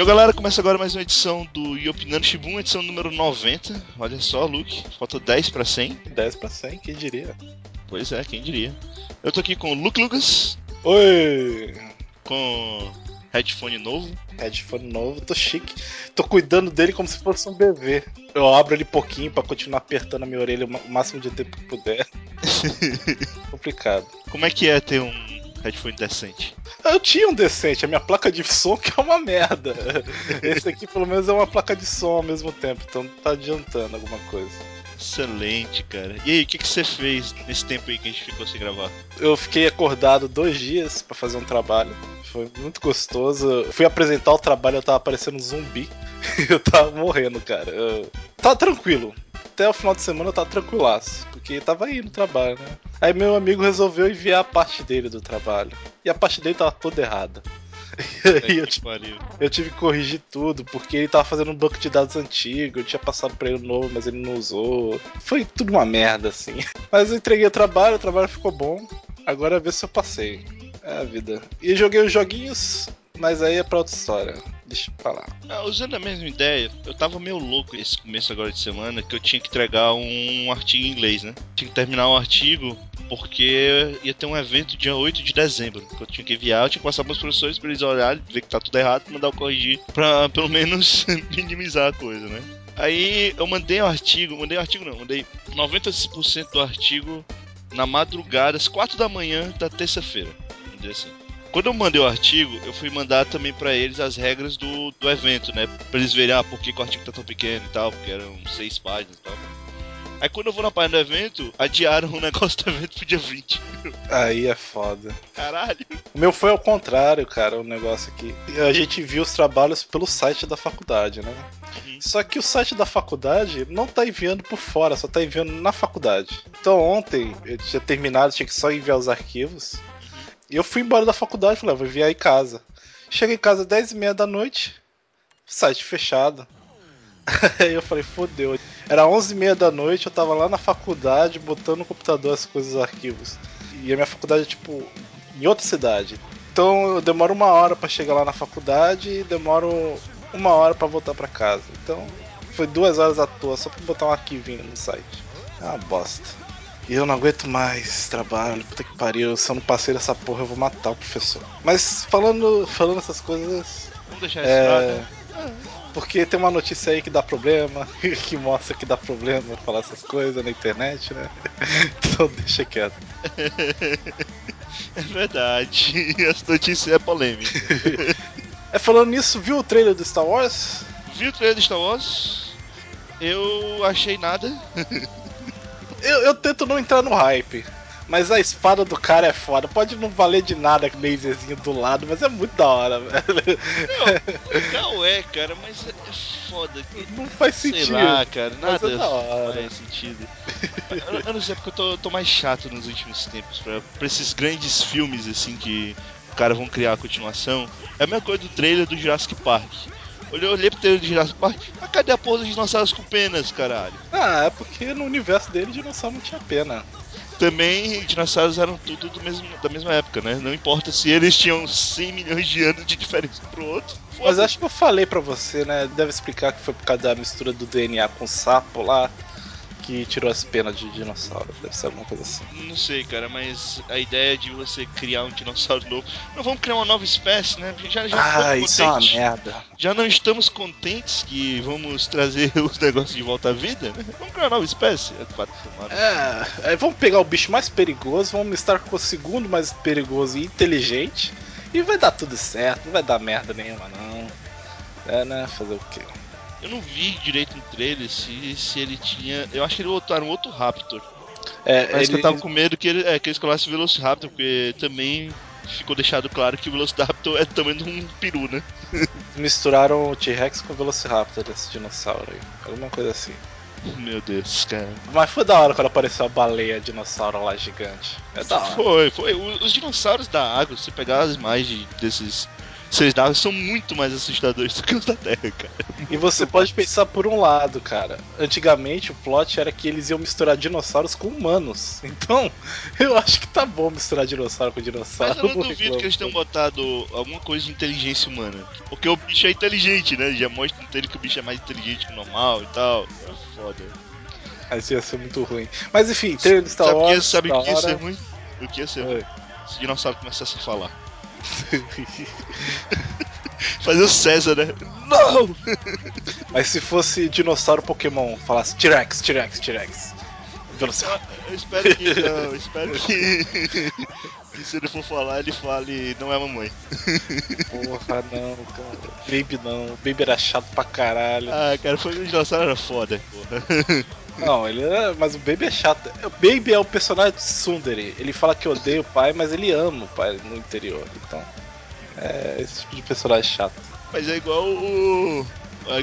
E galera, começa agora mais uma edição do Yopinando Shibun, edição número 90. Olha só, Luke, falta 10 para 100. 10 para 100, quem diria? Pois é, quem diria. Eu tô aqui com o Luke Lucas. Oi! Com headphone novo. Headphone novo, tô chique. Tô cuidando dele como se fosse um bebê. Eu abro ele pouquinho para continuar apertando a minha orelha o máximo de tempo que puder. Complicado. Como é que é ter um headphone decente? Eu tinha um decente, a minha placa de som que é uma merda. Esse aqui pelo menos é uma placa de som ao mesmo tempo, então tá adiantando alguma coisa. Excelente, cara. E aí, o que, que você fez nesse tempo aí que a gente ficou sem gravar? Eu fiquei acordado dois dias para fazer um trabalho. Foi muito gostoso. Eu fui apresentar o trabalho, eu tava parecendo um zumbi. eu tava morrendo, cara. Eu... Tava tranquilo. Até o final de semana eu tava tranquilaço, porque tava aí no trabalho, né? Aí meu amigo resolveu enviar a parte dele do trabalho. E a parte dele tava toda errada. É eu, eu, tive que corrigir tudo, porque ele tava fazendo um banco de dados antigo, eu tinha passado pra ele novo, mas ele não usou. Foi tudo uma merda, assim. Mas eu entreguei o trabalho, o trabalho ficou bom. Agora é ver se eu passei. É a vida. E joguei os joguinhos, mas aí é pra outra história. Deixa eu falar. Ah, usando a mesma ideia, eu tava meio louco esse começo agora de semana que eu tinha que entregar um artigo em inglês, né? Tinha que terminar o um artigo porque ia ter um evento dia 8 de dezembro, que eu tinha que enviar, eu tinha que passar para os professores para eles olharem, ver que tá tudo errado e mandar eu corrigir pra pelo menos minimizar a coisa, né? Aí eu mandei o um artigo, mandei o um artigo não, mandei 90% do artigo na madrugada, às 4 da manhã da terça-feira, assim. Quando eu mandei o artigo, eu fui mandar também para eles as regras do, do evento, né? Pra eles verem ah, por que, o artigo tá tão pequeno e tal, porque eram seis páginas e tal. Aí quando eu vou na página do evento, adiaram o negócio do evento pro dia 20. Aí é foda. Caralho. O meu foi ao contrário, cara, o negócio aqui. A gente viu os trabalhos pelo site da faculdade, né? Uhum. Só que o site da faculdade não tá enviando por fora, só tá enviando na faculdade. Então ontem eu tinha terminado, tinha que só enviar os arquivos. E eu fui embora da faculdade, falei, ah, vou enviar em casa. Cheguei em casa às 10 e meia da noite, site fechado. Aí eu falei, fodeu. Era 11 e meia da noite, eu tava lá na faculdade, botando no computador as coisas, os arquivos. E a minha faculdade é, tipo, em outra cidade. Então eu demoro uma hora para chegar lá na faculdade e demoro uma hora para voltar para casa. Então foi duas horas à toa só pra botar um arquivinho no site. É uma bosta. E eu não aguento mais trabalho, puta que pariu. Se eu não passei dessa porra, eu vou matar o professor. Mas falando, falando essas coisas. Vamos deixar isso é... né? Porque tem uma notícia aí que dá problema, que mostra que dá problema falar essas coisas na internet, né? Então deixa quieto. É verdade, essa notícia é polêmica. é falando nisso, viu o trailer do Star Wars? Vi o trailer do Star Wars. Eu achei nada. Eu, eu tento não entrar no hype. Mas a espada do cara é foda. Pode não valer de nada com o laserzinho do lado, mas é muito da hora, velho. Não, é, cara, mas é foda. Não faz sentido. Sei lá, cara, nada é faz sentido. Eu, eu, não sei, porque eu tô, tô, mais chato nos últimos tempos pra, pra esses grandes filmes, assim, que o cara vão criar a continuação. É a mesma coisa do trailer do Jurassic Park. Eu olhei pro trailer de Jurassic Park, mas cadê a porra dos dinossauros com penas, caralho? Ah, é porque no universo dele dinossauro não tinha pena. Também dinossauros eram tudo do mesmo, da mesma época, né? Não importa se eles tinham 100 milhões de anos de diferença pro outro. Mas acho que eu falei pra você, né? Deve explicar que foi por causa da mistura do DNA com sapo lá que tirou as penas de dinossauro. Deve ser alguma coisa assim. Não sei, cara, mas a ideia de você criar um dinossauro novo. Não vamos criar uma nova espécie, né? Já, já ah, isso é uma merda. Já não estamos contentes que vamos trazer os negócios de volta à vida, né? Vamos criar uma nova espécie. É, é, vamos pegar o bicho mais perigoso, vamos misturar com o segundo mais perigoso e inteligente. E vai dar tudo certo, não vai dar merda nenhuma, não. É, né? Fazer o quê? Eu não vi direito no trailer se, se ele tinha. Eu acho que ele botaram um outro Raptor. É, Mas ele... eu tava com medo que, ele, é, que eles colocassem o Velociraptor, porque também ficou deixado claro que o Velociraptor é também de um peru, né? Misturaram o T-Rex com o Velociraptor desse dinossauro aí. Alguma coisa assim. Meu Deus, cara. Mas foi da hora quando apareceu a baleia dinossauro lá gigante. É da hora. Foi, foi. Os dinossauros da água, se pegar as imagens desses seres da água são muito mais assustadores do que os da Terra, cara. E você pode pensar por um lado, cara. Antigamente o plot era que eles iam misturar dinossauros com humanos. Então, eu acho que tá bom misturar dinossauro com dinossauro. Mas eu não duvido que eles tenham botado alguma coisa de inteligência humana. Porque o bicho é inteligente, né? Já mostra no que o bicho é mais inteligente que o normal e tal. É foda. Mas ia ser muito ruim. Mas enfim, trailer do Star Wars. Sabe o que ia ser ruim? O que ia ser ruim? Se o dinossauro começasse a falar. Fazer o César, né? Não! Mas se fosse dinossauro Pokémon, falasse T-Rex, T-Rex, T-Rex. Eu, eu espero que não, espero que, que se ele for falar, ele fale não é mamãe. Porra, não, cara. Baby não. Baby era chato pra caralho. Ah, cara, foi o dinossauro era foda, porra. Não, ele é. Mas o Baby é chato. O Baby é o personagem de Sundere. Ele fala que odeia o pai, mas ele ama o pai no interior. Então. É esse tipo de personagem chato. Mas é igual o.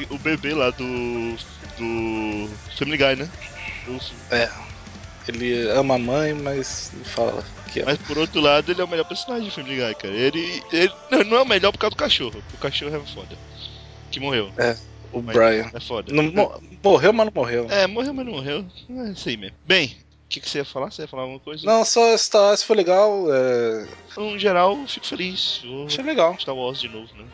O bebê lá do. Do. Family Guy, né? É. Ele ama a mãe, mas fala que ama. Mas por outro lado, ele é o melhor personagem do Family Guy, cara. Ele, ele não é o melhor por causa do cachorro. O cachorro é foda. Que morreu. É. O mas Brian. É foda. Não, morreu, mas não morreu. É, morreu, mas não morreu. É isso aí mesmo. Bem, o que, que, você ia falar? Você ia falar alguma coisa? Não, só Star Wars foi legal. É... No geral, fico feliz. Vou Achei legal. Star Wars de novo, né?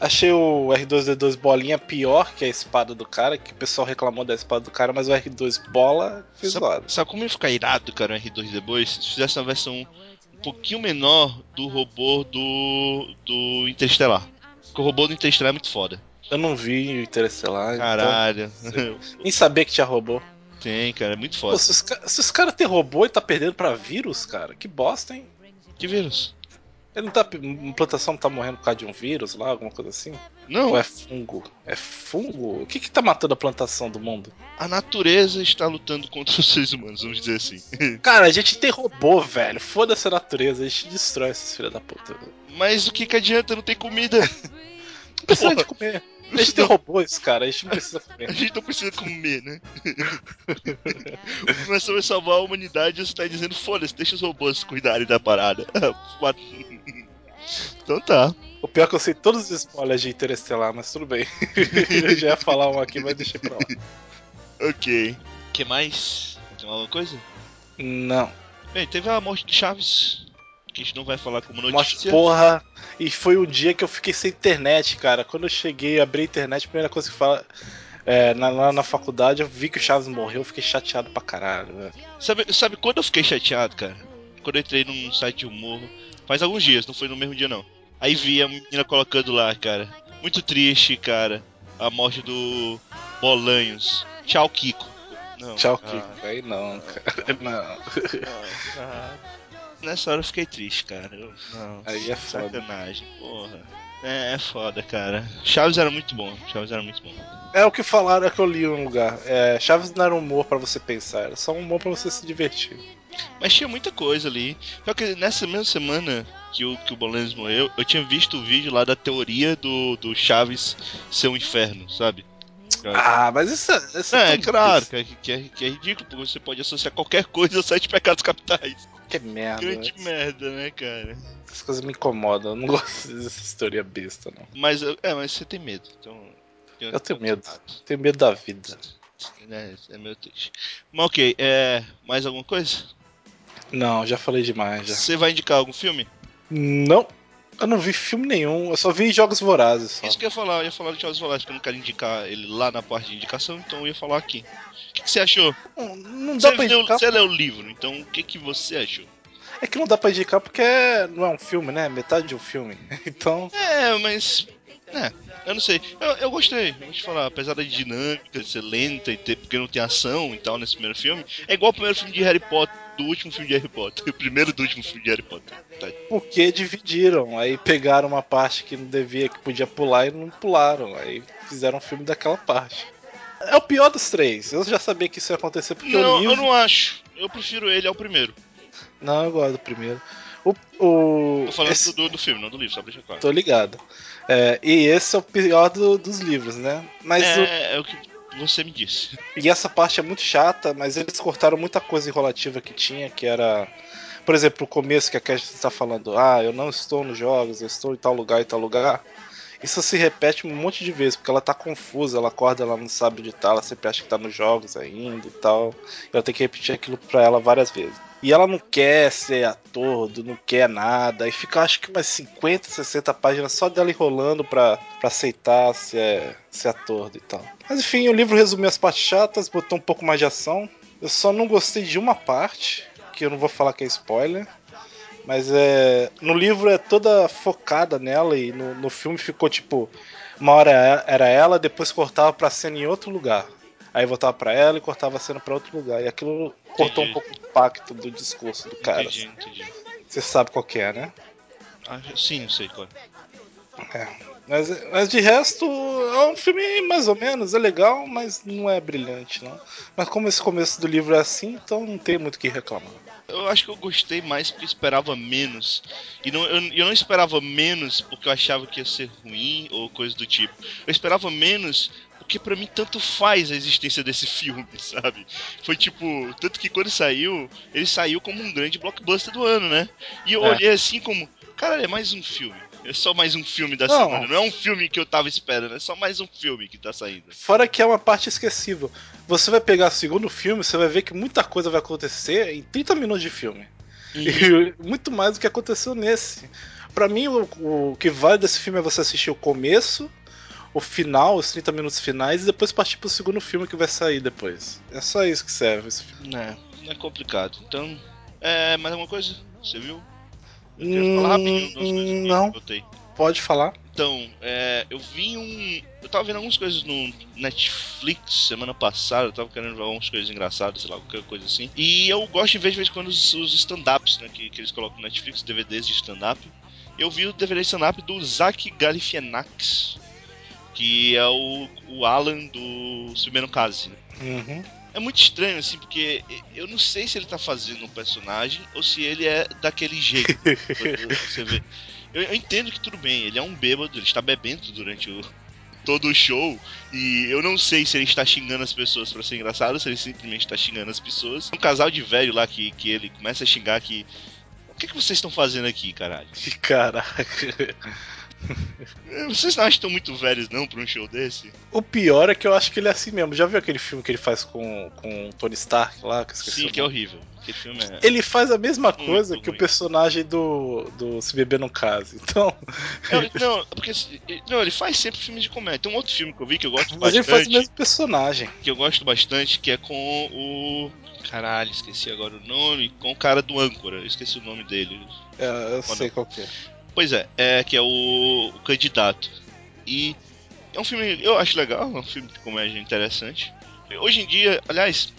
Achei o R2D2 bolinha pior que a espada do cara, que o pessoal reclamou da espada do cara, mas o R2 bola fez sabe, zoado. Sabe como ia ficar irado, cara, o R2D2? Se fizesse uma versão um pouquinho menor do robô do, do Interestelar. Porque o robô do Interestelar é muito foda. Eu não vi o Interestelar. Então Caralho. Então, nem sabia que tinha robô. Tem, cara, é muito foda. Pô, se os, se os caras têm robô e tá perdendo pra vírus, cara, que bosta, hein? Que vírus? Ele não tá. A plantação tá morrendo por causa de um vírus lá, alguma coisa assim? Não. Ou é fungo? É fungo? O que que tá matando a plantação do mundo? A natureza está lutando contra os seres humanos, vamos dizer assim. Cara, a gente tem robô, velho. Foda-se a natureza, a gente destrói esses filhos da puta. Mas o que que adianta? Não tem comida. Precisa de comer. A gente tem robôs, cara, a gente não precisa comer. A gente não precisa comer, né? Começou vai salvar a humanidade você tá dizendo, foda-se, deixa os robôs cuidarem da parada. então tá. O pior é que eu sei todos os spoilers de Interestelar, mas tudo bem. eu já ia falar um aqui, mas deixei pra lá. Ok. que mais? Tem alguma coisa? Não. Bem, teve a morte de Chaves que a gente não vai falar como notícia. Mas porra, e foi um dia que eu fiquei sem internet, cara. Quando eu cheguei, abri a internet, a primeira coisa que fala. É, na, lá na faculdade eu vi que o Chaves morreu, eu fiquei chateado pra caralho, velho. Sabe, sabe quando eu fiquei chateado, cara? Quando eu entrei num site de humor, faz alguns dias, não foi no mesmo dia não. Aí vi a menina colocando lá, cara. Muito triste, cara. A morte do Bolanhos. Tchau, Kiko. Não, Tchau, ah, Kiko. Aí não, cara. Não. Ah, nessa hora eu fiquei triste, cara. Eu, não, Aí é foda. Sacanagem, porra. É, é foda, cara. Chaves era muito bom. Chaves era muito bom. É o que falaram, é que eu li um lugar. É, Chaves não era um humor para você pensar, era só um humor para você se divertir. Mas tinha muita coisa ali. Só que nessa mesma semana que o, que o Bolanes morreu, eu tinha visto o vídeo lá da teoria do, do Chaves ser um inferno, sabe? Ah, mas isso, é, isso é, é claro que é, que, é, que é ridículo, porque você pode associar qualquer coisa aos sete pecados capitais. Que merda. Grande merda, né, cara? Essas coisas me incomodam, eu não gosto dessa história besta, não. Mas, é, mas você tem medo, então... Eu, eu tenho medo, tenho medo da vida. É, é meio triste. Mas ok, é, mais alguma coisa? Não, já falei demais já. Você vai indicar algum filme? Não. Eu não vi filme nenhum, eu só vi Jogos Vorazes. Só. Isso que eu ia falar, eu ia falar de Jogos Vorazes, porque eu não quero indicar ele lá na parte de indicação, então eu ia falar aqui. O que, que você achou? Não, não dá você pra indicar. Você leu o livro, então o que, que você achou? É que não dá pra indicar porque não é um filme, né? Metade de um filme. Então. É, mas. É, eu não sei. Eu, eu gostei, vou te falar. Apesar da dinâmica de ser lenta e ter, porque não tem ação e tal nesse primeiro filme, é igual o primeiro filme de Harry Potter do último filme de Harry Potter. O primeiro do último filme de Harry Potter. Tá. Porque dividiram. Aí pegaram uma parte que não devia, que podia pular e não pularam. Aí fizeram um filme daquela parte. É o pior dos três. Eu já sabia que isso ia acontecer porque não, o livro... eu não acho. Eu prefiro ele ao primeiro. Não, eu gosto do primeiro. O, o... Tô falando esse... do, do filme, não do livro, só pra deixar claro. Tô ligado. É, e esse é o pior do, dos livros, né? Mas é, o... é o que você me disse. E essa parte é muito chata, mas eles cortaram muita coisa enrolativa que tinha, que era Por exemplo, o começo que a Cash está falando, ah, eu não estou nos jogos, eu estou em tal lugar e tal lugar. Isso se repete um monte de vezes, porque ela tá confusa, ela acorda, ela não sabe onde tá, ela sempre acha que tá nos jogos ainda e tal. Ela tem que repetir aquilo pra ela várias vezes. E ela não quer ser ator, não quer nada. E fica acho que umas 50, 60 páginas só dela enrolando pra, pra aceitar ser, ser ator e tal. Mas enfim, o livro resumiu as partes chatas, botou um pouco mais de ação. Eu só não gostei de uma parte, que eu não vou falar que é spoiler. Mas é. No livro é toda focada nela e no, no filme ficou tipo. Uma hora era ela, depois cortava pra cena em outro lugar. Aí voltava para ela e cortava a cena para outro lugar. E aquilo entendi. cortou um pouco o impacto do discurso do cara. Entendi, entendi. Você sabe qual que é, né? Ah, sim, eu sei qual é. é. Mas, mas de resto, é um filme mais ou menos, é legal, mas não é brilhante, não. Mas como esse começo do livro é assim, então não tem muito o que reclamar. Eu acho que eu gostei mais porque eu esperava menos. E não, eu, eu não esperava menos porque eu achava que ia ser ruim ou coisa do tipo. Eu esperava menos porque para mim tanto faz a existência desse filme, sabe? Foi tipo, tanto que quando saiu, ele saiu como um grande blockbuster do ano, né? E eu é. olhei assim como, cara, é mais um filme. É só mais um filme da não. semana. Não é um filme que eu tava esperando, é só mais um filme que tá saindo. Fora que é uma parte esquecível. Você vai pegar o segundo filme, você vai ver que muita coisa vai acontecer em 30 minutos de filme. Uhum. E muito mais do que aconteceu nesse. Para mim, o, o que vale desse filme é você assistir o começo, o final, os 30 minutos finais, e depois partir pro segundo filme que vai sair depois. É só isso que serve esse filme. É, é complicado. Então, é mais alguma coisa? Você viu? Eu falar rapidinho das coisas que Não. eu Pode falar. Então, é, eu vi um. Eu tava vendo algumas coisas no Netflix semana passada, eu tava querendo ver algumas coisas engraçadas, sei lá, qualquer coisa assim. E eu gosto de ver de vez em quando os, os stand-ups, né, que, que eles colocam no Netflix, DVDs de stand-up. Eu vi o DVD stand-up do Zach Galifianakis, que é o, o Alan do Submenu Case. Uhum. É muito estranho, assim, porque eu não sei se ele tá fazendo um personagem ou se ele é daquele jeito. você vê. Eu, eu, entendo que tudo bem, ele é um bêbado, ele está bebendo durante o, todo o show. E eu não sei se ele está xingando as pessoas para ser engraçado se ele simplesmente está xingando as pessoas. Um casal de velho lá que, que ele começa a xingar que. O que, que vocês estão fazendo aqui, caralho? Caraca. Vocês não acham que estão muito velhos, não, pra um show desse? O pior é que eu acho que ele é assim mesmo. Já viu aquele filme que ele faz com, com o Tony Stark lá? Que Sim, que é horrível. Aquele filme é... Ele faz a mesma muito coisa que ruim. o personagem do, do Se Beber No Caso. Então. Não, não, porque. Não, ele faz sempre filmes de comédia. Tem um outro filme que eu vi que eu gosto Mas bastante. Mas ele faz o mesmo personagem. Que eu gosto bastante, que é com o. Caralho, esqueci agora o nome. Com o cara do âncora. Eu esqueci o nome dele. É, eu sei qual que é. Pois é, é que é o, o candidato. E é um filme, eu acho legal, é um filme de comédia interessante. Hoje em dia, aliás,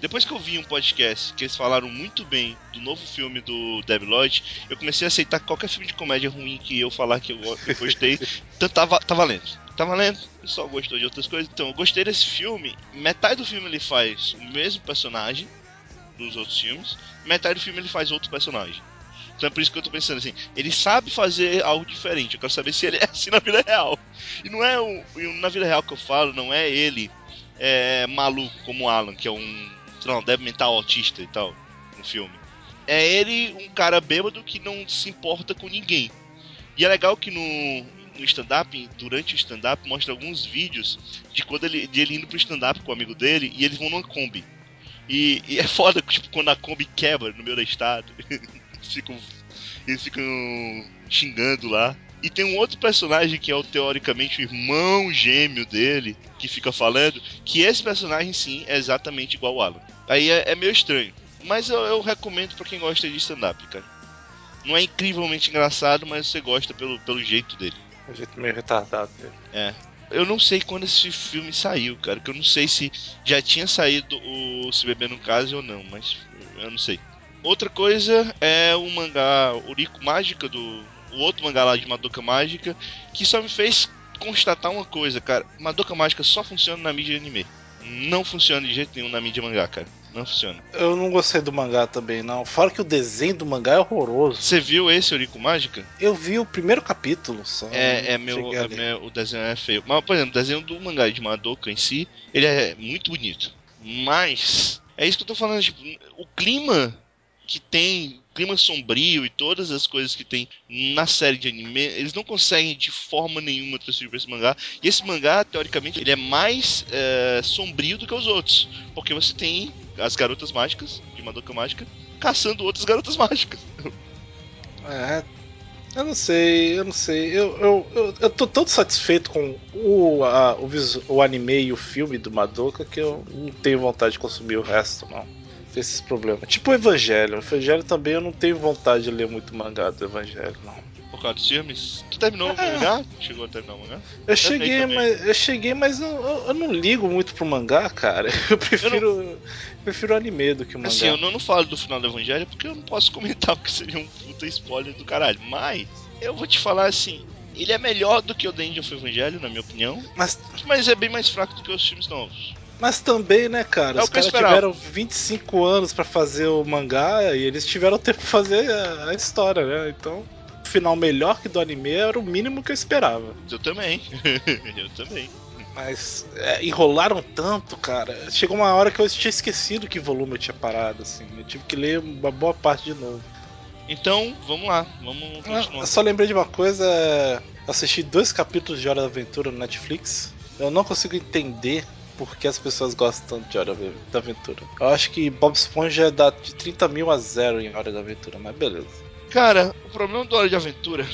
depois que eu vi um podcast que eles falaram muito bem do novo filme do Debbie Lloyd, eu comecei a aceitar qualquer filme de comédia ruim que eu falar que eu gostei, então tá, tá valendo. Tá valendo, o pessoal gostou de outras coisas. Então, eu gostei desse filme. Metade do filme ele faz o mesmo personagem dos outros filmes, metade do filme ele faz outro personagem. Então é por isso que eu tô pensando assim, ele sabe fazer algo diferente. Eu quero saber se ele é assim na vida real. E não é o. Na vida real que eu falo, não é ele é, maluco como o Alan, que é um. Não, deve mental autista e tal, no filme. É ele um cara bêbado que não se importa com ninguém. E é legal que no, no stand-up, durante o stand-up, mostra alguns vídeos de quando ele, de ele indo pro stand-up com o amigo dele e eles vão numa Kombi. E, e, é foda, tipo, quando a Kombi quebra no meio da estrada. ficam, eles ficam xingando lá. E tem um outro personagem que é o teoricamente o irmão gêmeo dele, que fica falando, que esse personagem sim é exatamente igual ao Alan. Aí é, é meio estranho. Mas eu, eu recomendo para quem gosta de stand-up, cara. Não é incrivelmente engraçado, mas você gosta pelo, pelo jeito dele. O jeito meio retardado dele. É. Eu não sei quando esse filme saiu, cara. Que eu não sei se já tinha saído o Se Beber no Caso ou não, mas eu não sei. Outra coisa é o mangá Uriko Mágica, do o outro mangá lá de Madoka Mágica, que só me fez constatar uma coisa, cara. Madoka Mágica só funciona na mídia anime. Não funciona de jeito nenhum na mídia mangá, cara. Não funciona. Eu não gostei do mangá também, não. Fora que o desenho do mangá é horroroso. Você viu esse Uriko Mágica? Eu vi o primeiro capítulo só. É, é meu, é meu, o desenho é feio. Mas, por exemplo, o desenho do mangá de Madoka em si, ele é muito bonito. Mas, é isso que eu tô falando, tipo, o clima que tem clima sombrio e todas as coisas que tem na série de anime, eles não conseguem de forma nenhuma transferir pra esse mangá. E esse mangá, teoricamente, ele é mais é, sombrio do que os outros. Porque você tem as garotas mágicas, de Madoka Mágica, caçando outras garotas mágicas. É, eu não sei, eu não sei. Eu, eu, eu, eu tô tão satisfeito com o, a, o, o anime e o filme do Madoka que eu não tenho vontade de consumir o resto, não. Esses problemas. Tipo o Evangelho. O Evangelho também eu não tenho vontade de ler muito mangá do Evangelho, não. Por causa dos filmes? Tu terminou é. o mangá? Chegou a terminar o mangá? Eu cheguei, mas, eu cheguei, mas eu, eu, não ligo muito pro mangá, cara. Eu prefiro, eu não... prefiro o anime do que o mangá. Assim, eu não, não falo do final do Evangelho porque eu não posso comentar, porque seria um puta spoiler do caralho. Mas, eu vou te falar assim, ele é melhor do que o The End of Evangelho, na minha opinião. Mas... mas é bem mais fraco do que os filmes novos. Mas também, né, cara? É os caras tiveram 25 anos para fazer o mangá e eles tiveram tempo pra fazer a, história, né? Então final melhor que do anime era o mínimo que eu esperava. Eu também. eu também. Mas é, enrolaram tanto, cara. Chegou uma hora que eu tinha esquecido que volume eu tinha parado, assim. Eu tive que ler uma boa parte de novo. Então, vamos lá, vamos ah, continuar. Eu só lembrei de uma coisa: assisti dois capítulos de Hora da Aventura no Netflix. Eu não consigo entender por que as pessoas gostam tanto de Hora da Aventura. Eu acho que Bob Esponja dá de 30 mil a zero em Hora da Aventura, mas beleza. Cara, o problema do Hora de Aventura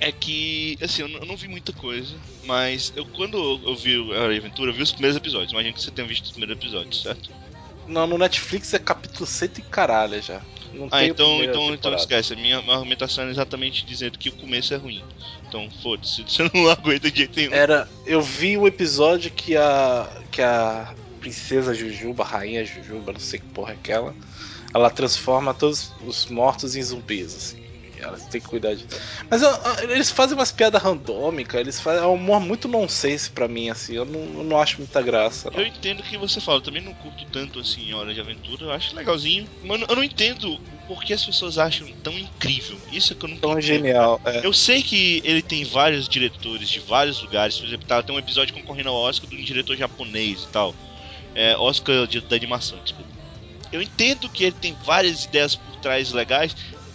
é que, assim, eu não, vi muita coisa, mas eu quando eu vi a Hora de Aventura, eu vi os primeiros episódios. Imagino que você tenha visto os primeiros episódios, certo? Não, no Netflix é capítulo 100 e caralho já. Não ah, então, então, então esquece. A minha, minha argumentação é exatamente dizendo que o começo é ruim. Então, foda-se, você não aguenta de jeito nenhum. Era, eu vi o episódio que a que a princesa Jujuba, a rainha Jujuba, não sei que porra é aquela, ela transforma todos os mortos em zumbis, assim elas têm que cuidar de. Mas eu, eles fazem umas piadas randômicas, eles fazem é um humor muito nonsense pra mim, assim, eu não, eu não acho muita graça. Não. Eu entendo o que você fala, eu também não curto tanto assim Hora de Aventura, eu acho legalzinho, mas eu não entendo por que as pessoas acham tão incrível. Isso é que eu não Tão entendo. genial. É. Eu sei que ele tem vários diretores de vários lugares, por exemplo, tá, tem um episódio concorrendo ao Oscar de um diretor japonês e tal. É, Oscar de, da animação, desculpa. Eu entendo que ele tem várias ideias por trás legais,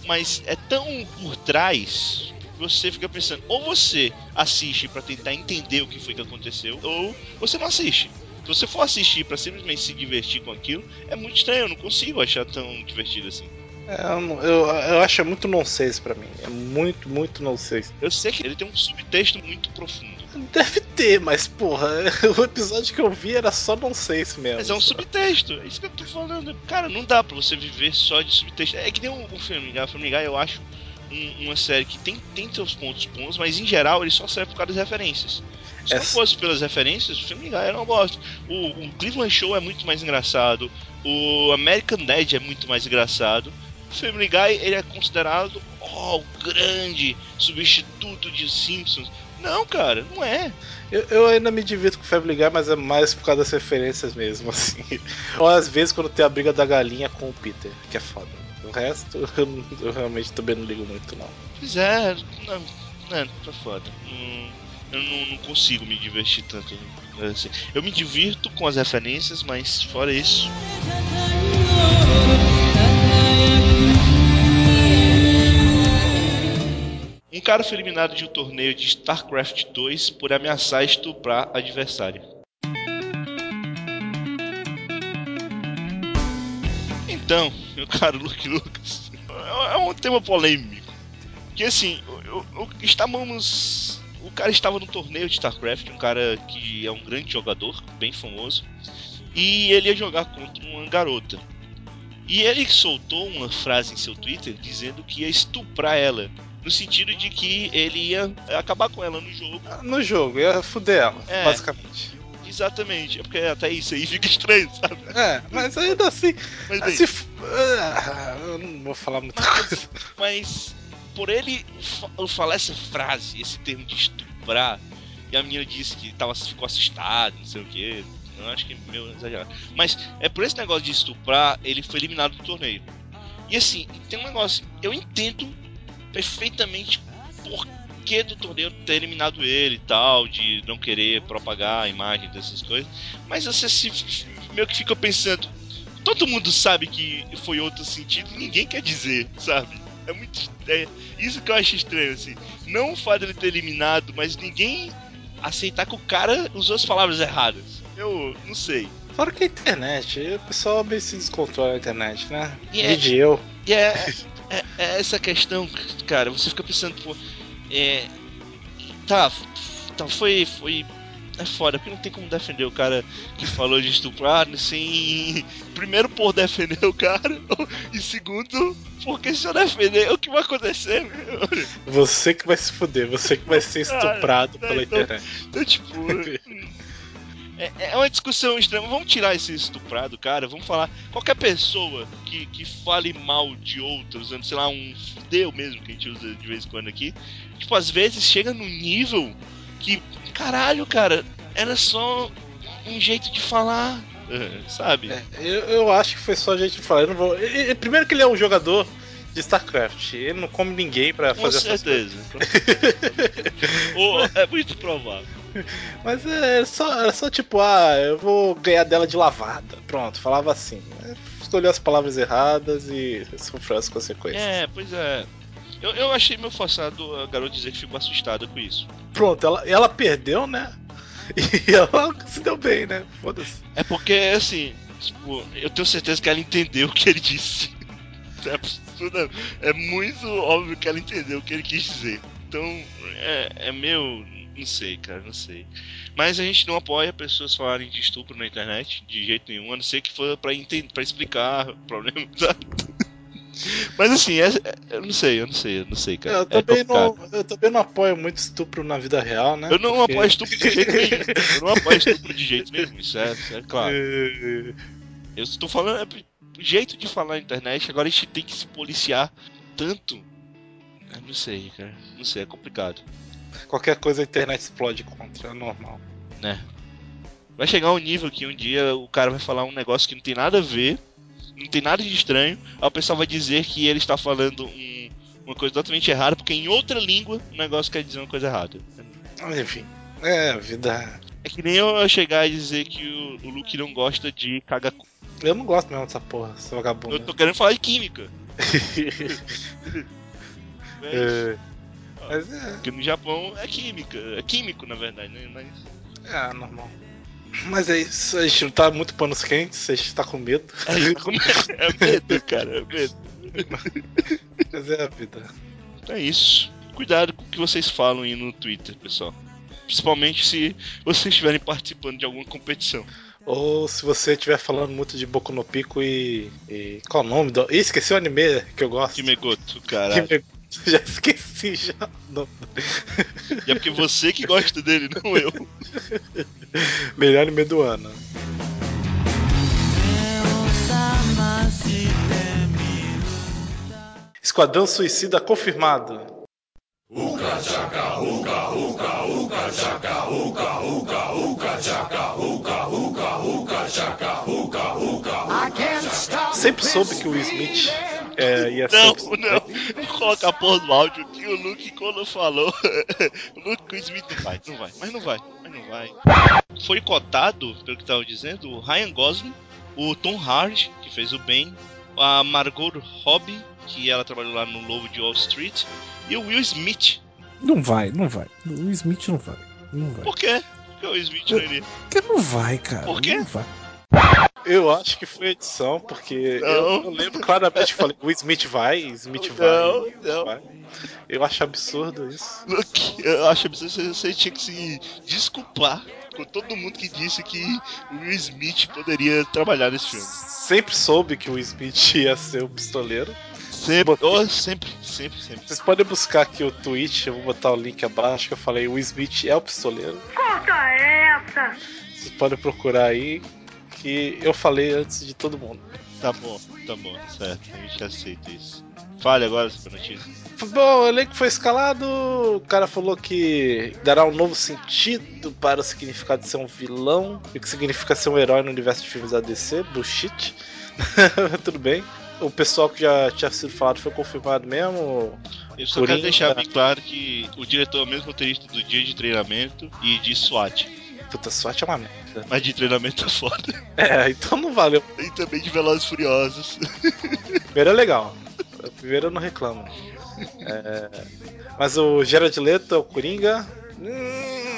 mas é tão por trás que você fica pensando, ou você assiste para tentar entender o que foi que aconteceu, ou você não assiste. Se você for assistir para simplesmente se divertir com aquilo, é muito estranho, eu não consigo achar tão divertido assim. É, eu, eu, eu acho muito nonsense para mim. É muito, muito nonsense. Eu sei que ele tem um subtexto muito profundo. Deve ter, mas porra, o episódio que eu vi era só nonsense mesmo. Mas é um subtexto, é isso que eu tô falando. Cara, não dá pra você viver só de subtexto. É que nem um, um Family Guy. Family Guy eu acho um, uma série que tem, tem seus pontos bons, mas em geral ele só serve por causa das referências. Se não fosse pelas referências, o Family Guy era uma bosta. O, o Cleveland Show é muito mais engraçado. O American Dad é muito mais engraçado. O Family Guy ele é considerado oh, o grande substituto de Simpsons. Não, cara, não é. Eu, eu, ainda me divirto com o Family Guy, mas é mais por causa das referências mesmo, assim. Ou às vezes quando tem a briga da galinha com o Peter, que é foda. O resto, eu, eu realmente também não ligo muito, não. Pois é, não, não tá foda. Não, eu não, não, consigo me divertir tanto. Assim. Eu me divirto com as referências, mas fora isso. Um cara foi eliminado de um torneio de StarCraft 2 por ameaçar estuprar adversário. Então, meu caro Luke Lucas, é um tema polêmico. Que assim, eu, eu, estávamos. O cara estava no torneio de StarCraft, um cara que é um grande jogador, bem famoso, e ele ia jogar contra uma garota. E ele soltou uma frase em seu Twitter dizendo que ia estuprar ela no sentido de que ele ia acabar com ela no jogo. No jogo, ia fuder ela, é, basicamente. Exatamente, é porque até isso aí fica estranho, sabe? É, mas ainda assim. Mas bem, se, ah, eu não vou falar muita mas, coisa. Mas por ele falar essa frase, esse termo de estuprar, e a menina disse que tava, ficou assustada, não sei o que. Eu acho que é meio exagerado. Mas é por esse negócio de estuprar, ele foi eliminado do torneio. E assim, tem um negócio, eu entendo perfeitamente por que do torneio ter eliminado ele e tal, de não querer propagar a imagem dessas coisas. Mas você se meio que fica pensando, todo mundo sabe que foi outro sentido, ninguém quer dizer, sabe? É muito. É, isso que eu acho estranho, assim. Não o fato dele ter eliminado, mas ninguém aceitar que o cara usou as palavras erradas. Eu não sei. Fora que a internet, o pessoal meio se descontrola na internet, né? E é, Vide eu. E é, é, é essa questão, cara, você fica pensando, pô, é. Tá, tá foi, foi é foda, porque não tem como defender o cara que falou de estuprar sem. Primeiro, por defender o cara, e segundo, porque se eu defender, o que vai acontecer? Meu? Você que vai se fuder, você que vai ser estuprado ah, pela então, internet. Então, tipo. É, é, uma discussão extrema. Vamos tirar esse estuprado, cara. Vamos falar. Qualquer pessoa que, que fale mal de outros, usando, sei lá, um fudeu mesmo que a gente usa de vez em quando aqui. Tipo, às vezes chega num nível que, caralho, cara, era só um jeito de falar, sabe? É, eu, eu acho que foi só jeito de falar. Eu não vou... primeiro que ele é um jogador de StarCraft. Ele não come ninguém para fazer certeza. oh, é muito provável. Mas é só, era só tipo, ah, eu vou ganhar dela de lavada. Pronto, falava assim. Escolheu as palavras erradas e sofreu as consequências. É, pois é. Eu, eu achei meio forçado a garota dizer que ficou assustada com isso. Pronto, ela, ela perdeu, né? E ela se deu bem, né? Foda-se. É porque, assim, tipo, eu tenho certeza que ela entendeu o que ele disse. É, absurdo, é muito óbvio que ela entendeu o que ele quis dizer. Então, é, é meio. Não sei, cara, não sei. Mas a gente não apoia pessoas falarem de estupro na internet, de jeito nenhum, a não ser que for pra, entender, pra explicar o problema? Mas assim, é, é, eu não sei, eu não sei, eu não sei, cara. Eu também, é não, eu também não apoio muito estupro na vida real, né? Eu não Porque... apoio estupro de jeito nenhum. Eu não apoio estupro de jeito nenhum, isso é, isso é claro. Eu estou falando, é jeito de falar na internet, agora a gente tem que se policiar tanto. Eu não sei, cara. Não sei, é complicado. Qualquer coisa a internet explode contra, é normal. Né? Vai chegar um nível que um dia o cara vai falar um negócio que não tem nada a ver não tem nada de estranho. Aí o pessoal vai dizer que ele está falando um, uma coisa totalmente errada, porque em outra língua o negócio quer dizer uma coisa errada. Enfim, é vida. É que nem eu chegar e dizer que o, o Luke não gosta de cagacu. Eu não gosto mesmo dessa porra, esse vagabundo. Eu tô querendo falar de química. é, Mas é. Porque no Japão é química. É químico, na verdade, né? Mas... É, normal. Mas é isso, a gente não tá muito panos quentes, a gente tá com medo. É, é medo, cara, é medo. Mas é a vida. É isso. Cuidado com o que vocês falam aí no Twitter, pessoal. Principalmente se vocês estiverem participando de alguma competição. Ou se você estiver falando muito de Boku no Pico e. e qual o nome? Do... Ih, esqueci o anime que eu gosto. Kimegoto, caralho. Kimegoto. Já esqueci já. E é porque você que gosta dele, não eu. Melhor anime do ano. Esquadrão Suicida confirmado. Uka chaka, uka, uka, uka chaka, uka, uka, uka chaka, uka, uka, uka chaka, uka, uka. Sempre soube que o Smith é, ia não, ser. Não. Coloca a porra do áudio que o Luke, quando falou. o Luke o Smith não vai, não vai, mas não vai, mas não vai. Foi cotado, pelo que tava dizendo, o Ryan Gosling, o Tom Hardy, que fez o Ben, a Margot Robbie, que ela trabalhou lá no Lobo de Wall Street, e o Will Smith. Não vai, não vai. O Will Smith não vai. Não vai. Por quê? Por que o Will Smith não iria? Porque não vai, cara. Por quê? Não vai. Eu acho que foi edição, porque eu, eu, lembro claramente que falei, o Smith vai, Smith vai. Não, não. Vai. Eu acho absurdo isso. Eu acho absurdo você tinha que se desculpar com todo mundo que disse que o Will Smith poderia trabalhar nesse filme. Sempre soube que o Smith ia ser o pistoleiro. Sempre, oh, sempre, sempre, sempre. Vocês podem buscar aqui o tweet, eu vou botar o link abaixo que eu falei, o Smith é o pistoleiro. Corta essa! Vocês podem procurar aí que eu falei antes de todo mundo. Tá bom, tá bom, certo. A gente aceita isso. Fale agora, Super Notícia. Bom, o elenco foi escalado, o cara falou que dará um novo sentido para o significado de ser um vilão e o que significa ser um herói no universo de filmes da DC, bullshit. Tudo bem. O pessoal que já tinha sido falado foi confirmado mesmo. Eu só quero deixar bem claro que o diretor é o mesmo roteirista do dia de treinamento e de SWAT. Puta, SWAT é uma merda. Mas de treinamento é foda. É, então não valeu. E também de Velozes e Furiosos. Primeiro é legal. O primeiro eu não reclamo. É, mas o Gerard Leto é o Coringa. Hum,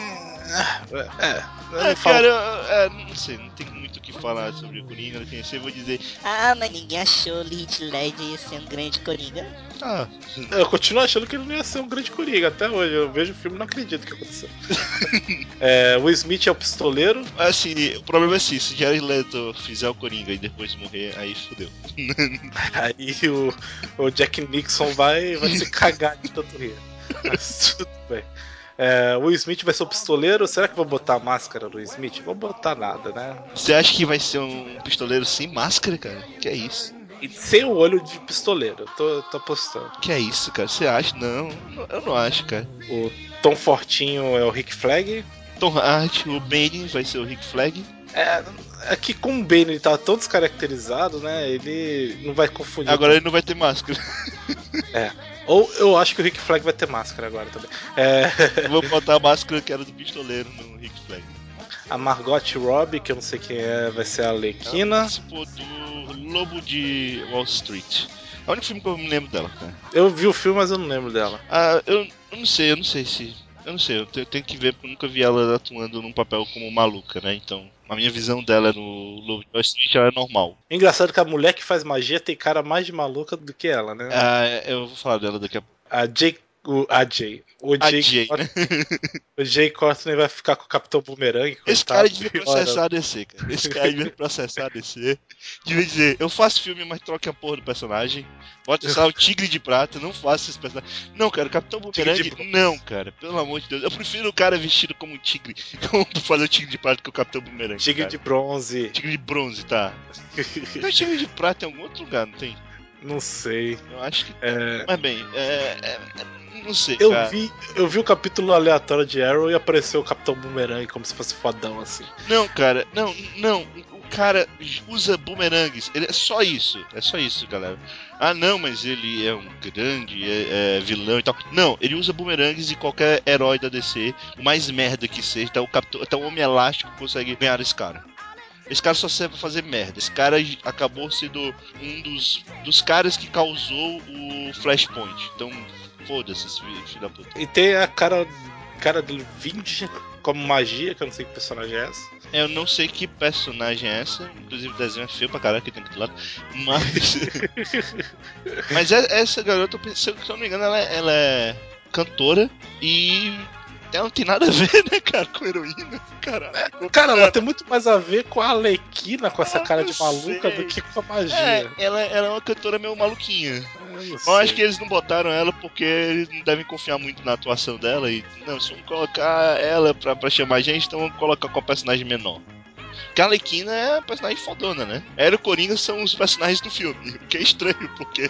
é, é, eu É, falo- cara, eu, é, não sei, não tem muito o que falar sobre o Coringa, não conhecer, vou dizer. Ah, mas ninguém achou o Ledger ia ser um grande Coringa. Ah, Eu continuo achando que ele não ia ser um grande Coringa até hoje. Eu vejo o filme e não acredito que aconteceu. é, o Smith é o pistoleiro. assim, o problema é assim, se Jared Leto fizer o Coringa e depois morrer, aí fodeu. Aí o, o Jack Nixon vai, vai se cagar de tanto rir. Mas tudo bem. É, o Smith vai ser o pistoleiro. Será que vou botar a máscara no Smith? Vou botar nada, né? Você acha que vai ser um pistoleiro sem máscara, cara? Que é isso? E sem o olho de pistoleiro. Tô, tô apostando. Que é isso, cara? Você acha? Não, eu não acho, cara. O Tom Fortinho é o Rick Flag. Tom Hart, o Bane vai ser o Rick Flag. É, é que com o Bane ele tá tão descaracterizado, né? Ele não vai confundir. Agora ele não vai ter máscara. Ou eu acho que o Rick Flag vai ter máscara agora também. É, vou botar a máscara que era do pistoleiro no Rick Flag. a Margot Robbie, que eu não sei quem é, vai ser a Ela Alequina. participou do Lobo de Wall Street. É o único filme que eu me lembro dela, cara. Eu vi o filme, mas eu não lembro dela. Ah, eu, eu não sei, eu não sei se. Eu não sei, eu te- eu tenho que ver, porque eu nunca vi ela atuando num papel como maluca, né? Então, a minha visão dela no Lobo de Wall Street ela é normal. Engraçado que a mulher que faz magia tem cara mais de maluca do que ela, né? Ah, eu vou falar dela daqui a pouco. A Jay. O, a Jay. O Jay, Cort- o Jay Courtney vai ficar com o Capitão Boomerang. Esse cara devia processar a DC, cara. Esse cara devia processar a DC. Devia dizer, eu faço filme, mas troque a porra do personagem. Bota só o Tigre de Prata, não faça esse personagem. Não, cara, o Capitão Boomerang, de não, cara, pelo amor de Deus. Eu prefiro o cara vestido como um tigre, como fazer o Tigre de Prata que o Capitão Boomerang. Tigre cara. de bronze. Tigre de bronze, tá. Tem tigre de prata em algum outro lugar, não tem? Não sei. Eu acho que. É, Mas bem, é. é- é- não sei, eu, cara. vi, eu vi o capítulo aleatório de Arrow e apareceu o Capitão Boomerang como se fosse fodão assim. Não, cara, não, não. O cara usa bumerangues. Ele é só isso. É só isso, galera. Ah, não, mas ele é um grande é, é, vilão e tal. Não, ele usa bumerangues e qualquer herói da DC, o mais merda que seja, até o, Capitão, até o Homem Elástico consegue ganhar esse cara. Esse cara só serve pra fazer merda. Esse cara acabou sendo um dos, dos caras que causou o Flashpoint. Então, foda-se esse filho da puta. E tem a cara, cara dele vinde como magia, que eu não sei que personagem é essa. Eu não sei que personagem é essa, inclusive o desenho é feio pra caralho que tem aqui do lado, mas. mas é- essa garota, se eu não me engano, ela, é- ela é cantora e. Ela não tem nada a ver, né, cara, com heroína. Caralho. Cara, ela tem muito mais a ver com a Alequina, com essa Ah, cara de maluca, sei. do que com a magia. É, ela, ela é uma cantora meio maluquinha. Eu acho que eles não botaram ela porque eles não devem confiar muito na atuação dela e. Não, se vamos colocar ela pra, pra chamar gente, então vamos colocar com a personagem menor. Porque a Arlequina é a personagem fodona, né? Ela e Coringa são os personagens do filme. O que é estranho, porque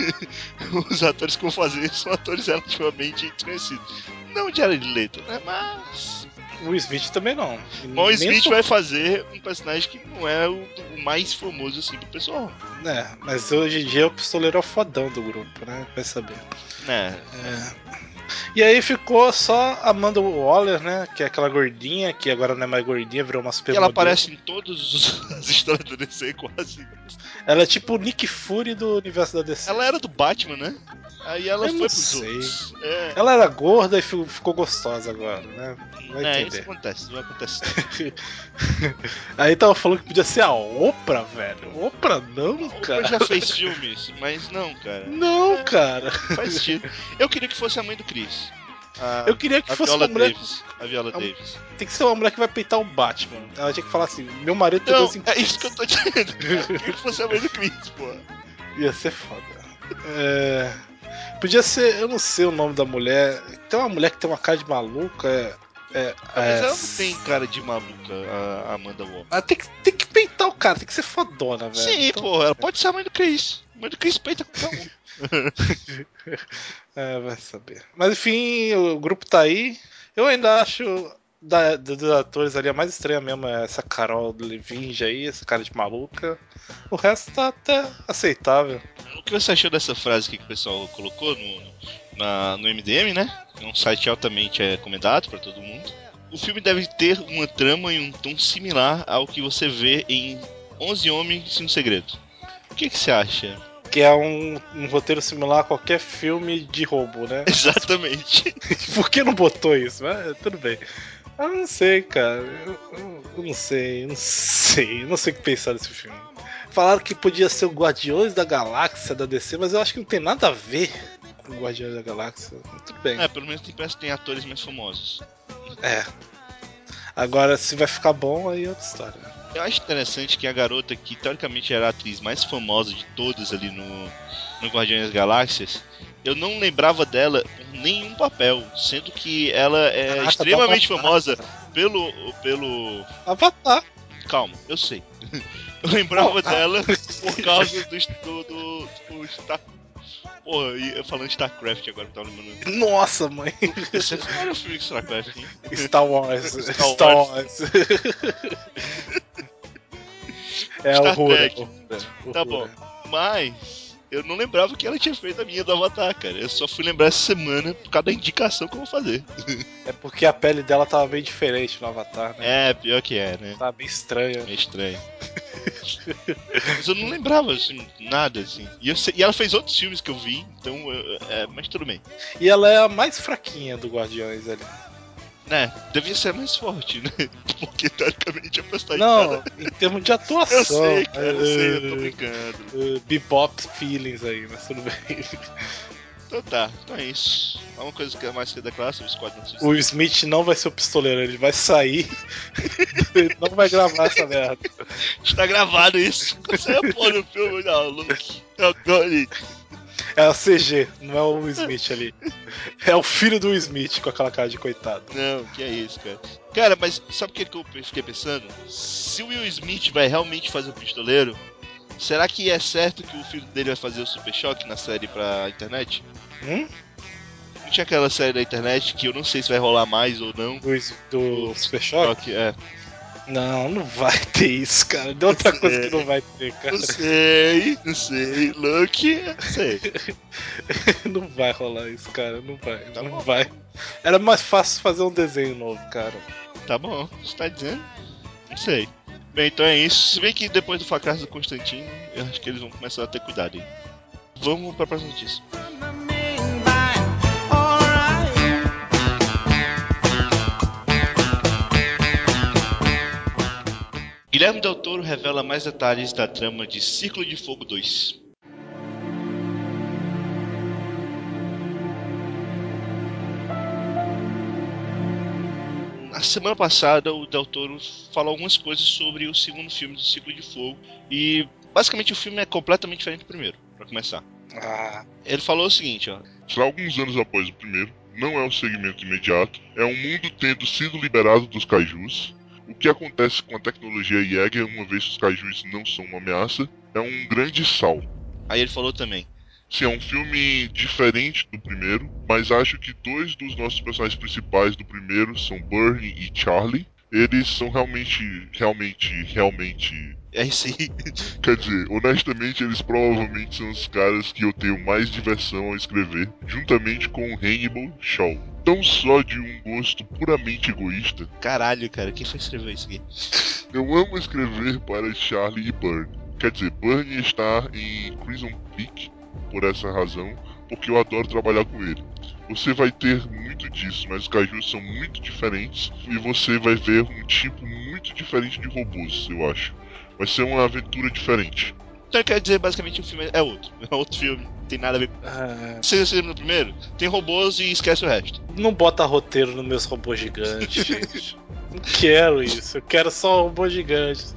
os atores que vão fazer são atores relativamente conhecidos. Não de Jared Leto, né? Mas. O Smith também não. Bom, o Smith vai fazer um personagem que não é o, o mais famoso assim do pessoal. É, mas hoje em dia o pistoleiro é o fodão do grupo, né? Vai saber. Né? É. E aí ficou só a Amanda Waller, né? Que é aquela gordinha, que agora não é mais gordinha, virou uma super ela aparece em todas as histórias do DC quase. Ela é tipo o Nick Fury do universo da DC. Ela era do Batman, né? Aí ela Eu foi não pros sei. outros. É, Ela era gorda e fi- ficou gostosa agora, né? Vai é isso entender. acontece, isso acontece. Aí tava falando que podia ser a Oprah, velho. Oprah não, cara. já fez filmes, mas não, cara. Não, cara. Faz sentido. Eu queria que fosse a mãe do Chris. A, Eu queria que fosse Viola uma mulher. Davis. A Viola É Davis. Tem que ser uma mulher que vai peitar o Batman. Ela tinha que falar assim: meu marido tem Não, dois é isso que eu tô dizendo. queria que fosse a mãe do Chris, pô. Ia ser foda. É... Podia ser, eu não sei o nome da mulher. Tem uma mulher que tem uma cara de maluca. É, Mas é- ela não tem cara de maluca, a Amanda Waller. Ah, tem, que, tem que peitar o cara, tem que ser fodona, velho. Sim, Então, pô, ela pode ser a mãe do Chris. A mãe do Chris peita qualquer um. É, vai saber. Mas enfim, o grupo tá aí. Eu ainda acho da, do- dos atores ali a mais estranha mesmo é essa Carol Levinge aí, essa cara de maluca. O resto tá até aceitável. O que você achou dessa frase que o pessoal colocou no, na- no MDM, né? É um site altamente recomendado pra todo mundo. o filme deve ter uma trama e um tom similar ao que você vê em 11 Homens e um Segredo. O que, que você acha? Que é um, um roteiro similar a qualquer filme de roubo, né? Exatamente. Por que não botou isso? Mas tudo bem. Eu não sei, cara. Eu, eu- eu não sei, eu não sei. Eu não sei o que pensar desse filme. Falaram que podia ser o Guardiões da Galáxia da DC, mas eu acho que não tem nada a ver com Guardiões da Galáxia. Tudo bem. É, pelo menos tem, parece que tem atores mais famosos. É. Agora, se vai ficar bom, aí é outra história. Eu acho interessante que a garota, que teoricamente era a atriz mais famosa de todas ali no, no Guardiões das Galáxias, eu não lembrava dela por nenhum papel, sendo que ela é Caraca, extremamente famosa pelo. pelo. Avatar. Calma, eu sei. Eu lembrava ah. dela por causa do. do, do, do Star... Porra, e falando de StarCraft agora, que tava lembrando. Nossa, mãe. Você olha o filme de StarCraft, hein? Star Wars. Star Star Wars. é Star o Trek. Rura. Tá bom. Mas eu não lembrava que ela tinha feito a minha do Avatar, cara. Eu só fui lembrar essa semana por causa da indicação que eu vou fazer. É porque a pele dela tava bem diferente no Avatar, né? É, pior que é, né? Tava bem estranha. É estranho. mas eu não lembrava, assim, nada, assim. E, sei- e ela fez outros filmes que eu vi, então. é, mas tudo bem. E ela é a mais fraquinha do Guardiões ali. Né? Devia ser mais forte, né? Porque teoricamente a personagem dela- Não, em termos de atuação. Eu sei, cara, eu sei, eu tô uh, brincando. uh, Bebop feelings aí, mas tudo bem. Então tá, então é isso. Alguma coisa que é mais que declarar sobre o Squadron Suicide? O Smith não vai ser o pistoleiro, ele vai sair. ele não vai gravar essa merda. Está gravado isso. Você é pôr no filme, não, Luke. Agora. É o CG, não é o Smith ali. É o filho do Smith com aquela cara de coitado. Não, que é isso, cara. Cara, mas sabe o que eu fiquei pensando? Se o Will Smith vai realmente fazer o pistoleiro, será que é certo que o filho dele vai fazer o Super Choque na série pra internet? Hum? Não tinha aquela série da internet que eu não sei se vai rolar mais ou não. Do, do Super? Choque, é. Não, não vai ter isso, cara. De outra coisa que não vai ter, cara. Não sei, não sei. Luke, não sei. Não vai rolar isso, cara. Não vai, Tá não bom. vai. Era mais fácil fazer um desenho novo, cara. Tá bom, você tá dizendo? Não sei. Bem, então é isso. Se bem que depois do fracasso do Constantino, eu acho que eles vão começar a ter cuidado aí. Vamos pra próxima notícia. Guilherme Del Toro revela mais detalhes da trama de Círculo de Fogo 2. Na semana passada, o Del Toro falou algumas coisas sobre o segundo filme do Ciclo de Fogo e basicamente o filme é completamente diferente do primeiro, pra começar. Ah, Ele falou o seguinte, ó: Será alguns anos após o primeiro, não é um segmento imediato, é um mundo tendo sido liberado dos kaijus. O que acontece com a tecnologia Jäger, uma vez que os kaijus não são uma ameaça, é um grande salto. Aí ele falou também: Sim, é um filme diferente do primeiro, mas acho que dois dos nossos personagens principais do primeiro são Bernie e Charlie. Eles são realmente, realmente, realmente. é aí. Quer dizer, honestamente, eles provavelmente são os caras que eu tenho mais diversão ao escrever, juntamente com o Hannibal Shaw. Tão só de um gosto puramente egoísta, Caralho, cara, quem foi escrever isso aqui? eu amo escrever para Charlie e Bernie. Quer dizer, Bernie está em Crimson Peak por essa razão, porque eu adoro trabalhar com ele. Você vai ter muito disso, mas os kaijus são muito diferentes e você vai ver um tipo muito diferente de robôs, eu acho. Vai ser uma aventura diferente. Então quer dizer, basicamente, o filme é outro. É outro filme, não tem nada a ver com. ah, Você no primeiro? Tem robôs e esquece o resto. não bota roteiro nos meus robôs gigantes, gente. Não quero isso. Eu quero só robôs gigantes.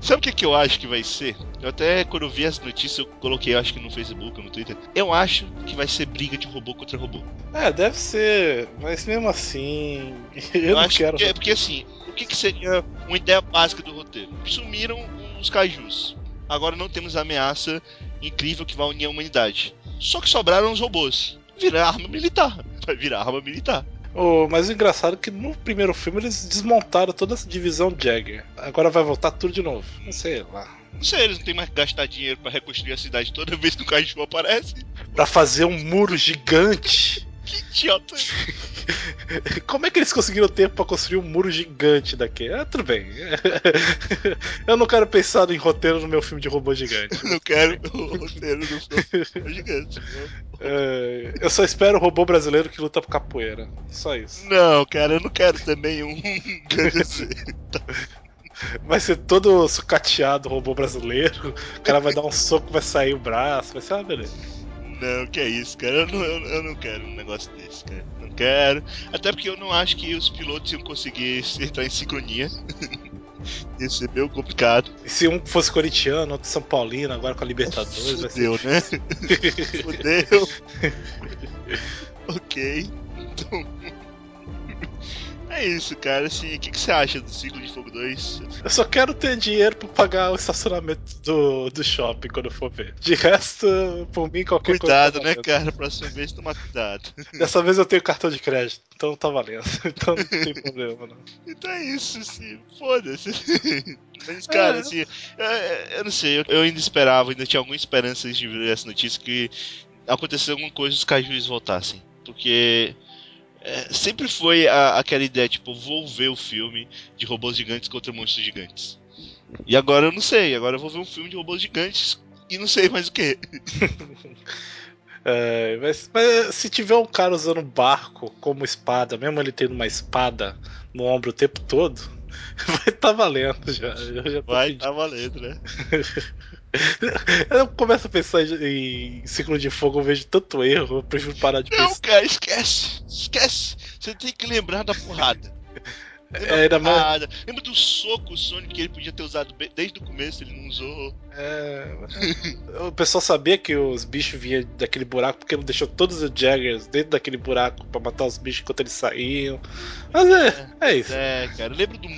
Sabe o que, que eu acho que vai ser? Eu até, quando eu vi essa notícia, eu coloquei, acho que no Facebook ou no Twitter. Eu acho que vai ser briga de robô contra robô. É, deve ser, mas mesmo assim. Eu, não acho quero. que, porque assim, o que, que seria uma ideia básica do roteiro? Sumiram os kaijus. Agora não temos a ameaça incrível que vai unir a humanidade. Só que sobraram os robôs. Virar arma militar. Vai virar arma militar. Oh, mas o engraçado é que no primeiro filme eles desmontaram toda essa divisão Jagger. Agora vai voltar tudo de novo. Não sei lá. Não sei, eles não tem mais que gastar dinheiro pra reconstruir a cidade toda vez que o kaiju aparece. Pra fazer um muro gigante Que idiota. Como é que eles conseguiram tempo pra construir um muro gigante daqui? Ah, tudo bem. Eu não quero pensar em roteiro no meu filme de robô gigante. Não quero o roteiro do filme gigante. É, eu só espero o robô brasileiro que luta por capoeira. Só isso. Não, cara, eu não quero também um Vai ser todo sucateado o robô brasileiro. O cara vai dar um soco, vai sair o braço. Vai ser uma beleza. Não, que é isso, cara. Eu não, eu, não quero um negócio desse, cara. Não quero. Até porque eu não acho que os pilotos iam conseguir entrar em sincronia. Ia ser meio complicado. E se um fosse corintiano, outro São Paulino, agora com a Libertadores, vai ser. Fudeu, né? Fudeu. ok. Então. É isso, cara. Assim, o que, que você acha do Ciclo de Fogo 2? Eu só quero ter dinheiro pra pagar o estacionamento do, do shopping quando for ver. De resto, por mim, qualquer Cuidado, coisa. tá né, cara? Próxima vez, toma cuidado. Dessa vez eu tenho cartão de crédito, então tá valendo. Então não tem problema, não. Então é isso, assim, foda-se. Mas, cara, É. assim, eu, eu não sei, eu, eu ainda esperava, ainda tinha alguma esperança de ver essa notícia que acontecesse alguma coisa e os cajus voltassem. Porque é, sempre foi a- aquela ideia, tipo, vou ver o filme de robôs gigantes contra monstros gigantes. E agora eu não sei, agora eu vou ver um filme de robôs gigantes e não sei mais o que. É, mas, mas se tiver um cara usando barco como espada, mesmo ele tendo uma espada no ombro o tempo todo, vai tá valendo já. Já Vai, pedindo. tá valendo, né? Eu começo a pensar em, ciclo de fogo, eu vejo tanto erro, eu prefiro parar de Não, pensar. cara, esquece, esquece. Você tem que lembrar da porrada. Lembra É, da ainda mais- porrada. Lembra do soco Sonic que ele podia ter usado desde o começo, ele não usou. É, o pessoal sabia que os bichos vinham daquele buraco porque ele deixou todos os Jaggers dentro daquele buraco pra matar os bichos enquanto eles saíam. Mas é, é isso. É, cara, lembra do.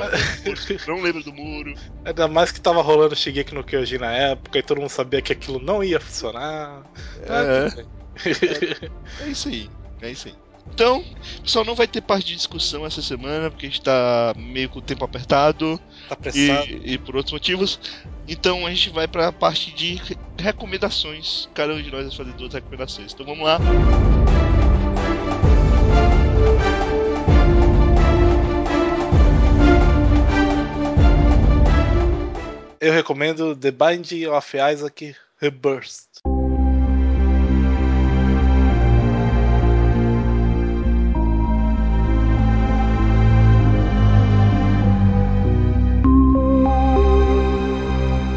Não lembra do muro. Não lembra do muro. Ainda mais que tava rolando Shigeki no Kyojin na época e todo mundo sabia que aquilo não ia funcionar. Tudo bem. É isso aí. É isso aí. Então, pessoal, não vai ter parte de discussão essa semana, porque a gente tá meio com o tempo apertado tá apressado. e, e por outros motivos. Então a gente vai pra parte de re- recomendações. Cada um de nós vai fazer duas recomendações. Então vamos lá. Eu recomendo The Binding of Isaac Rebirth.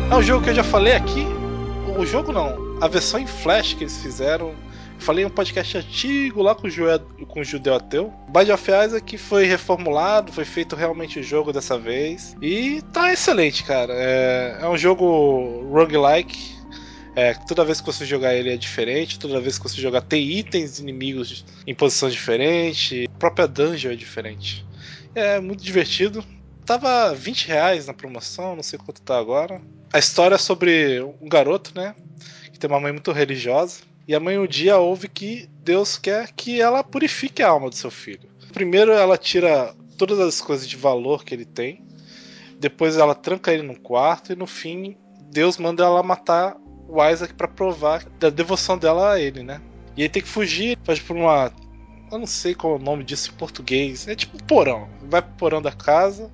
É um jogo que eu já falei aqui. O jogo não, a versão em Flash que eles fizeram. Falei em um podcast antigo lá com o, Judeu, com o Judeu Ateu. Binding of Isaac foi reformulado, foi feito realmente o jogo dessa vez. E tá excelente, cara. É, é um jogo roguelike. É, toda vez que você jogar ele é diferente, toda vez que você jogar tem itens inimigos em posição diferente, a própria dungeon é diferente. É muito divertido. Tava 20 reais na promoção, não sei quanto tá agora. A história é sobre um garoto, né? Que tem uma mãe muito religiosa. E a mãe um dia ouve que Deus quer que ela purifique a alma do seu filho. Primeiro ela tira todas as coisas de valor que ele tem. Depois ela tranca ele num quarto e no fim Deus manda ela matar o Isaac para provar da devoção dela a ele, né? E ele tem que fugir, faz por uma eu não sei qual é o nome disso em português. É tipo um porão. Vai pro porão da casa.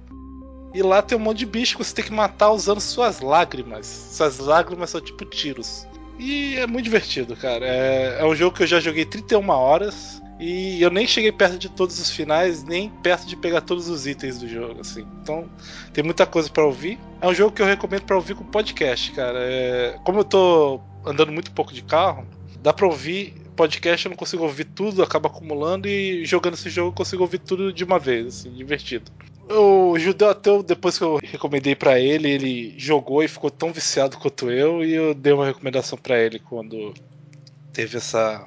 E lá tem um monte de bicho que você tem que matar usando suas lágrimas. Suas lágrimas são tipo tiros. E é muito divertido, cara. É, é um jogo que eu já joguei 31 horas. E eu nem cheguei perto de todos os finais, nem perto de pegar todos os itens do jogo, assim. Então, tem muita coisa pra ouvir. É um jogo que eu recomendo pra ouvir com podcast, cara. É, como eu tô andando muito pouco de carro, dá pra ouvir podcast, eu não consigo ouvir tudo, acaba acumulando e jogando esse jogo eu consigo ouvir tudo de uma vez, assim, divertido. O Judeu Ateu, depois que eu recomendei pra ele, ele jogou e ficou tão viciado quanto eu, e eu dei uma recomendação pra ele quando teve essa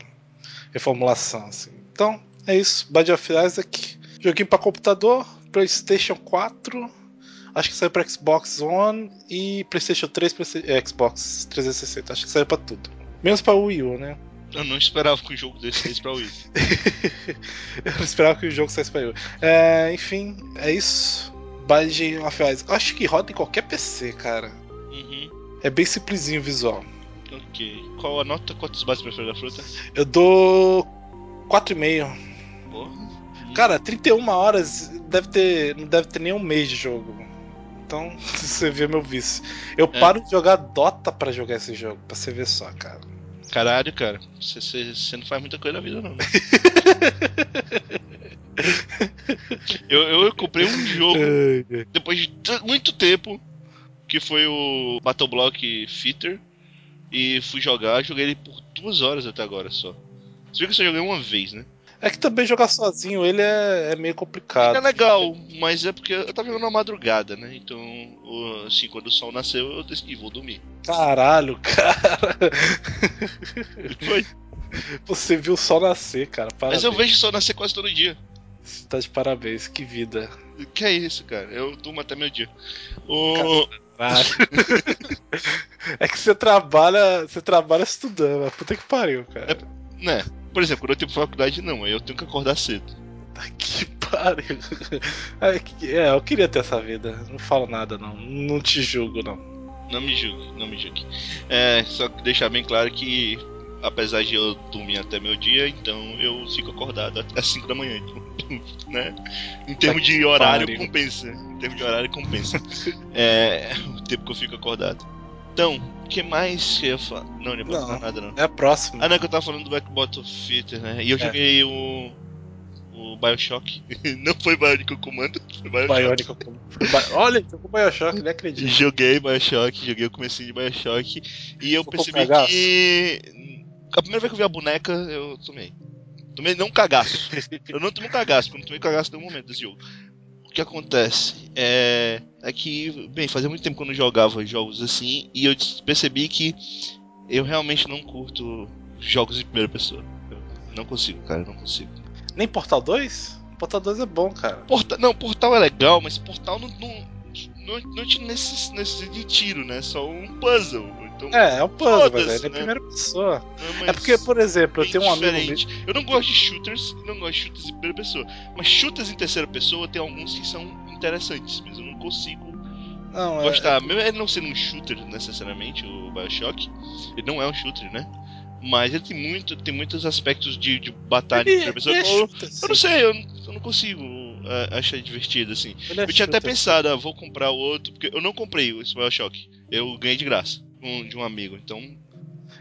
reformulação. Assim. Então, é isso. Bad of Isaac, joguinho pra computador, PlayStation 4, acho que saiu pra Xbox One e PlayStation 3, Playsta- é, Xbox 360, acho que saiu pra tudo. Menos pra Wii U, né? Eu não esperava que um jogo desse saísse pra Wii. eu não esperava que o jogo saísse pra Wii. É, enfim, é isso. Binding of Isaac. Eu acho que roda em qualquer PC, cara. Uhum. É bem simplesinho o visual. Ok. Qual a nota? Quantos bases pra esfera da fruta? Eu dou 4,5. Porra. Cara, 31 horas deve ter, não deve ter nem um mês de jogo. Então, você vê meu vício. Eu É. paro de jogar Dota pra jogar esse jogo, pra você ver só, cara. Caralho, cara. Você, não faz muita coisa na vida, não. Né? eu, eu comprei um jogo depois de muito tempo, que foi o Battle Block Fitter, e fui jogar, joguei ele por duas horas até agora só. Você viu que eu só joguei uma vez, né? É que também jogar sozinho ele é, é meio É complicado. legal, mas é porque eu tava jogando na madrugada, né? Então, assim, quando o sol nasceu, eu decidi, vou dormir. Caralho, cara. Foi. Você viu o sol nascer, cara. Parabéns. Mas eu vejo o sol nascer quase todo dia. Você tá de parabéns, que vida. Que é isso, cara? Eu durmo até meu dia. O... É que você trabalha. Você trabalha estudando, mas puta que pariu, cara. Né? Por exemplo, quando eu tenho faculdade, não. Aí eu tenho que acordar cedo. Tá que pariu. É, é, eu queria ter essa vida. Não falo nada, não. Não te julgo, não. Não me julgue, não me julgue. É, só que deixar bem claro que, apesar de eu dormir até meu dia, então eu fico acordado até as 5 da manhã. Então, né? Em termos de horário, pariu. compensa. Em termos de horário, compensa. é, o tempo que eu fico acordado. Então, o que mais que eu ia falar? Não, não ia Não. falar nada, não. É a próxima. Ah, não, que eu tava falando do Back Battlefield, né? E eu É. joguei o. O Bioshock. não foi Bionic Commando, foi Bioshock. Bionic. Olha, tô com o Bioshock, nem acredito. Joguei Bioshock, joguei o comecinho de Bioshock. E eu Ficou percebi que. A primeira vez que eu vi a boneca, eu tomei. Tomei não cagaço. Eu não tomei um cagaço, porque eu não tomei cagaço em nenhum momento desse jogo. O que acontece é, é que, bem, fazia muito tempo que eu não jogava jogos assim, e eu percebi que eu realmente não curto jogos em primeira pessoa. Eu não consigo, cara, não consigo. Nem Portal 2? Portal 2 é bom, cara. Porta... Não, Portal é legal, mas Portal não, não, não, não te necess- necessita de tiro, né? É só um puzzle. Então, É, é um puzzle, mas é né? primeira pessoa. não, É porque, por exemplo, eu tenho um amigo. Eu não gosto de shooters, não gosto de shooters em primeira pessoa. Mas shooters em terceira pessoa tem alguns que são interessantes, mas eu não consigo Não, é, gostar. Mesmo ele não sendo um shooter necessariamente, o Bioshock, ele não é um shooter, né? Mas ele tem muito, tem muitos aspectos de, de batalha em primeira pessoa. é Eu, shooter, eu não sim. sei, eu não, eu não consigo é, achar divertido assim. É Eu tinha até pensado, ah, vou comprar o outro, porque eu não comprei o Bioshock. Eu ganhei de graça um- de um amigo, então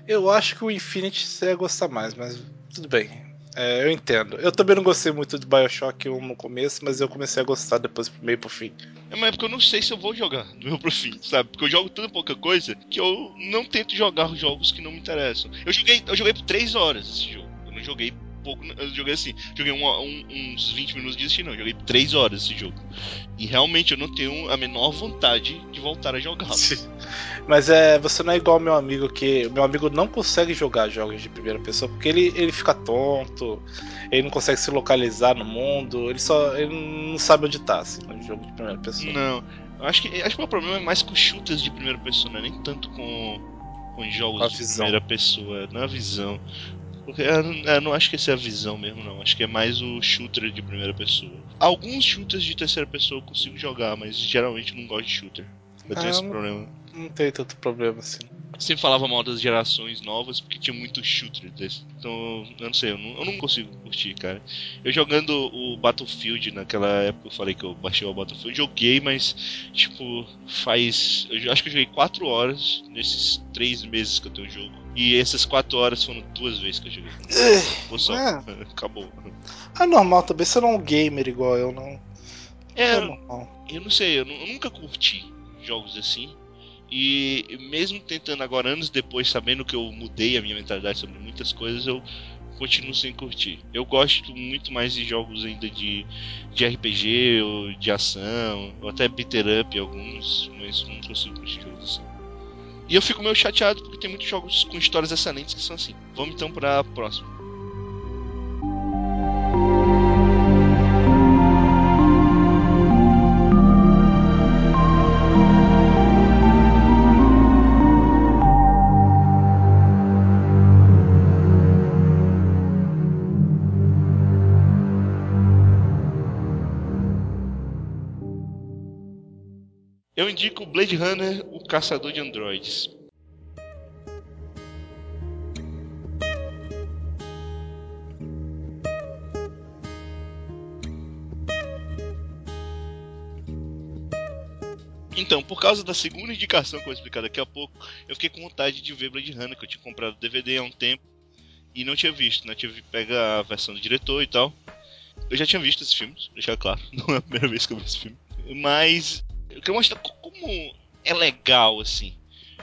Eu acho que o Infinity você ia gostar mais, mas tudo bem. É, eu entendo. Eu também não gostei muito de Bioshock 1 no começo, mas eu comecei a gostar depois pro meio pro fim. É uma época eu não sei se eu vou jogar do meu pro fim, sabe? Porque eu jogo tanta pouca coisa que eu não tento jogar jogos que não me interessam. Eu joguei, eu joguei por 3 horas esse jogo. Eu não joguei pouco, eu joguei assim, joguei uma- um- uns 20 minutos de assistir, não. Joguei por 3 horas esse jogo. E realmente eu não tenho a menor vontade de voltar a jogá-lo. Mas é, você não é igual ao meu amigo que. Meu amigo não consegue jogar jogos de primeira pessoa porque ele, ele fica tonto, ele não consegue se localizar no mundo, ele só. ele não sabe onde tá, assim, no jogo de primeira pessoa. Não. Eu acho que, acho que o meu problema é mais com shooters de primeira pessoa, né? Nem tanto com, com jogos de primeira pessoa, não a visão. Porque eu, não- eu não acho que essa é a visão mesmo, não. Acho que é mais o shooter de primeira pessoa. Alguns shooters de terceira pessoa eu consigo jogar, mas geralmente eu não gosto de shooter. Eu tenho Ah, esse não- problema. Não tem tanto problema assim. Eu sempre falava mal das gerações novas porque tinha muito shooter desse. Então, eu não sei, eu não, eu não consigo curtir, cara. Eu jogando o Battlefield naquela época, eu falei que eu baixei o Battlefield, joguei, mas, tipo, faz. Eu acho que eu joguei 4 horas nesses 3 meses que eu tenho o jogo. E essas 4 horas foram duas vezes que eu joguei. Vou só. É. Acabou. É normal também, você não é um gamer igual eu, não. É, É, normal. eu não sei, eu nunca curti jogos assim. E mesmo tentando agora, anos depois, sabendo que eu mudei a minha mentalidade sobre muitas coisas, eu continuo sem curtir. Eu gosto muito mais de jogos ainda de, de RPG ou de ação, ou até beater up alguns, mas não consigo curtir jogos assim. E eu fico meio chateado porque tem muitos jogos com histórias excelentes que são assim. Vamos então pra próxima. Eu indico Blade Runner, o caçador de androides. Então, por causa da segunda indicação que eu vou explicar daqui a pouco, eu fiquei com vontade de ver Blade Runner, que eu tinha comprado DVD há um tempo e não tinha visto, né? Eu tive pega a versão do diretor e tal. Eu já tinha visto esses filmes, deixar claro, não é a primeira vez que eu vi esse filme. Mas eu quero mostrar como é legal, assim.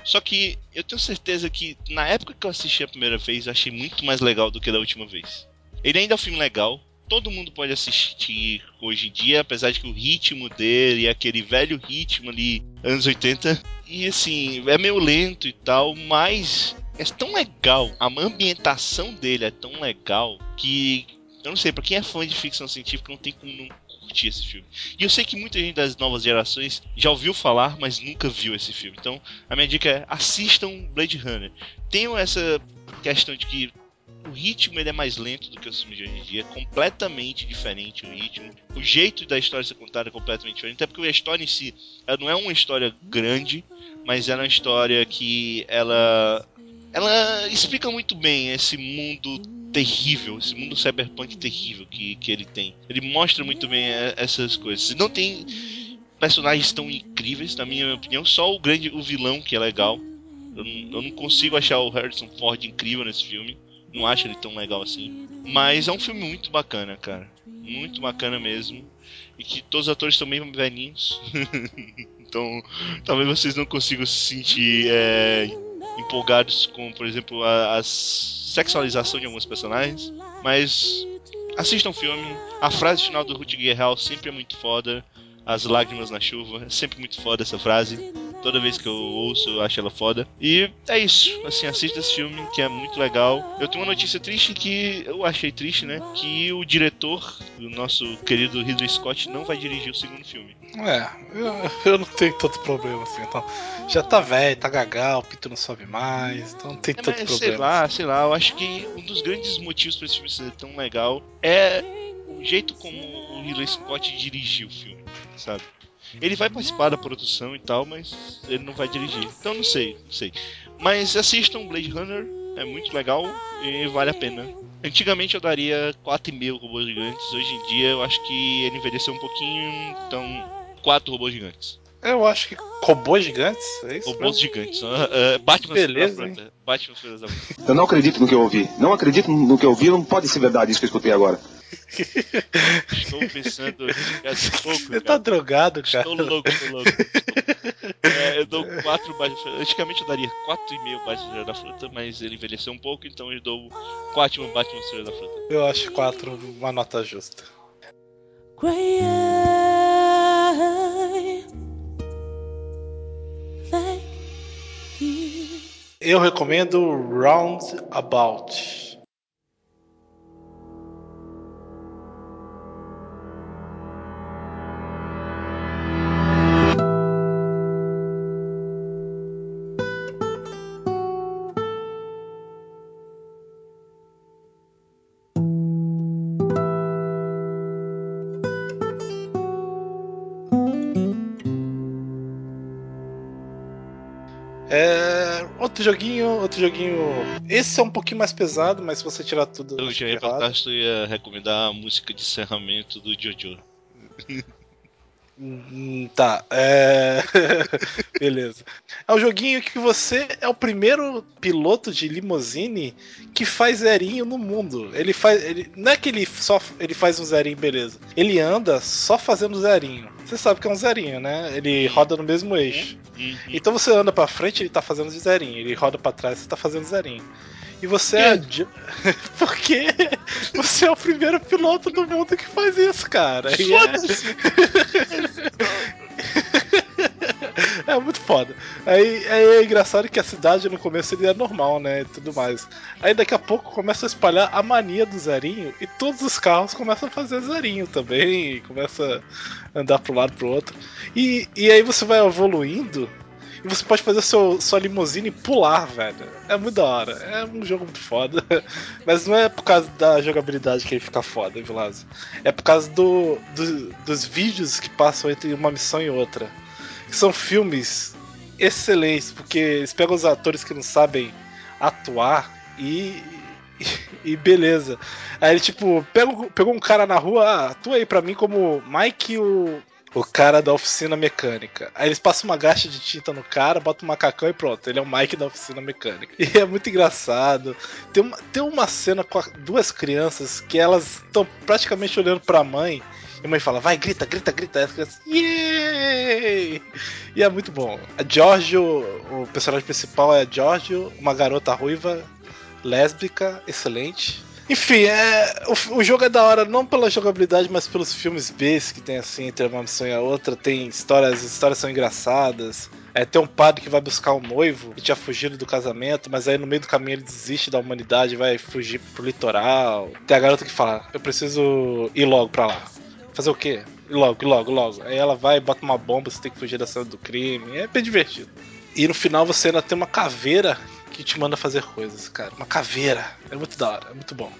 Só que eu tenho certeza que na época que eu assisti a primeira vez, eu achei muito mais legal do que da última vez. Ele ainda é um filme legal, todo mundo pode assistir hoje em dia, apesar de que o ritmo dele é aquele velho ritmo ali, anos 80. E assim, é meio lento e tal, mas é tão legal, a ambientação dele é tão legal que eu não sei, pra quem é fã de ficção científica não tem como não curtir esse filme. E eu sei que muita gente das novas gerações já ouviu falar, mas nunca viu esse filme. Então, a minha dica é assistam Blade Runner. Tenham essa questão de que o ritmo ele é mais lento do que os filmes de hoje em dia, completamente diferente o ritmo. O jeito da história ser contada é completamente diferente, até porque a história em si ela não é uma história grande, mas ela é uma história que ela ela explica muito bem esse mundo terrível, esse mundo cyberpunk terrível que, que ele tem. Ele mostra muito bem essas coisas. Não tem personagens tão incríveis, na minha opinião, só o grande o vilão que é legal. Eu eu não consigo achar o Harrison Ford incrível nesse filme. Não acho ele tão legal assim. Mas é um filme muito bacana, cara. Muito bacana mesmo. E que todos os atores estão meio velhinhos. então, talvez vocês não consigam se sentir é, empolgados com, por exemplo, a, a sexualização de alguns personagens. Mas assistam o filme. A frase final do Rutger Hauer sempre é muito foda. As lágrimas na chuva, é sempre muito foda essa frase. Toda vez que eu ouço, eu acho ela foda. E é isso. Assim, assista esse filme, que é muito legal. Eu tenho uma notícia triste que eu achei triste, né? Que o diretor, o nosso querido Ridley Scott, não vai dirigir o segundo filme. É, eu, eu não tenho tanto problema assim. Então, já tá velho, tá gagal, o pito não sobe mais, então não tem É, tanto mas, problema. sei lá, sei lá. Eu acho que um dos grandes motivos para esse filme ser tão legal é o jeito como o Ridley Scott dirigiu o filme, sabe? Ele vai participar da produção e tal, mas ele não vai dirigir. Então não sei, não sei. Mas assistam Blade Runner, é muito legal e vale a pena. Antigamente eu daria 4,5 robôs gigantes, hoje em dia eu acho que ele envelheceu um pouquinho, então 4 robôs gigantes. Eu acho que robôs gigantes, é isso? Robôs mesmo? gigantes. ah, ah, Batman Beleza, Fruta. Batman. Eu não acredito no que eu ouvi. Não acredito no que eu ouvi. Não pode ser verdade isso que eu escutei agora. Estou pensando em pouco. Você tá cara. drogado, cara? Estou louco, estou louco. É, eu dou 4 Batman Antigamente eu daria 4,5 Batman da Fruta, mas ele envelheceu um pouco, então eu dou 4 Batman Filhos da Fruta. Eu acho quatro uma nota justa. Gray eye, like you. Eu recomendo Roundabout. É, outro joguinho, outro joguinho. Esse é um pouquinho mais pesado, mas se você tirar tudo. Eu já ia perguntar se tu ia recomendar a música de encerramento do Jojo. Hum, Tá, é. Beleza. É um joguinho que você é o primeiro piloto de limousine que faz zerinho no mundo. Ele faz. Ele, não é que ele só ele faz um zerinho, beleza. Ele anda só fazendo zerinho. Você sabe que é um zerinho, né? Ele roda no mesmo eixo. Uhum. Então você anda pra frente, ele tá fazendo zerinho. Ele roda pra trás, você tá fazendo zerinho. E você é. Porque você é o primeiro piloto do mundo que faz isso, cara. É... é muito foda. Aí, aí é engraçado que a cidade no começo ele é normal, né? E tudo mais. Aí daqui a pouco começa a espalhar a mania do zerinho e todos os carros começam a fazer zerinho também. E começa a andar pro lado pro outro. E, e aí você vai evoluindo e você pode fazer seu, sua limusine pular, velho. É muito da hora. É um jogo muito foda. Mas não é por causa da jogabilidade que ele fica foda, Vilazo. É por causa do, do- dos vídeos que passam entre uma missão e outra. Que são filmes excelentes, porque eles pegam os atores que não sabem atuar e. E beleza. Aí ele, tipo, pega, pegou um cara na rua, ah, atua aí pra mim como Mike o O cara da oficina mecânica. Aí eles passam uma gacha de tinta no cara, botam um macacão e pronto. Ele é o Mike da oficina mecânica. E é muito engraçado. Tem uma, tem uma cena com duas crianças que elas estão praticamente olhando pra mãe. E a mãe fala, vai, grita, grita, grita. Aí as crianças, Yay! E é muito bom. A Giorgio, o personagem principal é a Giorgio, uma garota ruiva, lésbica, excelente. Enfim, é, o, o jogo é da hora não pela jogabilidade, mas pelos filmes B que tem assim entre uma missão e a outra. Tem histórias, as histórias são engraçadas. É, tem um padre que vai buscar um noivo que tinha fugido do casamento, mas aí no meio do caminho ele desiste da humanidade vai fugir pro litoral. Tem a garota que fala: Eu preciso ir logo pra lá. Fazer o quê? Ir logo, ir logo, logo. Aí ela vai, bota uma bomba, você tem que fugir da cena do crime. É bem divertido. E no final você ainda tem uma caveira que te manda fazer coisas, cara. Uma caveira. É muito da hora, é muito bom.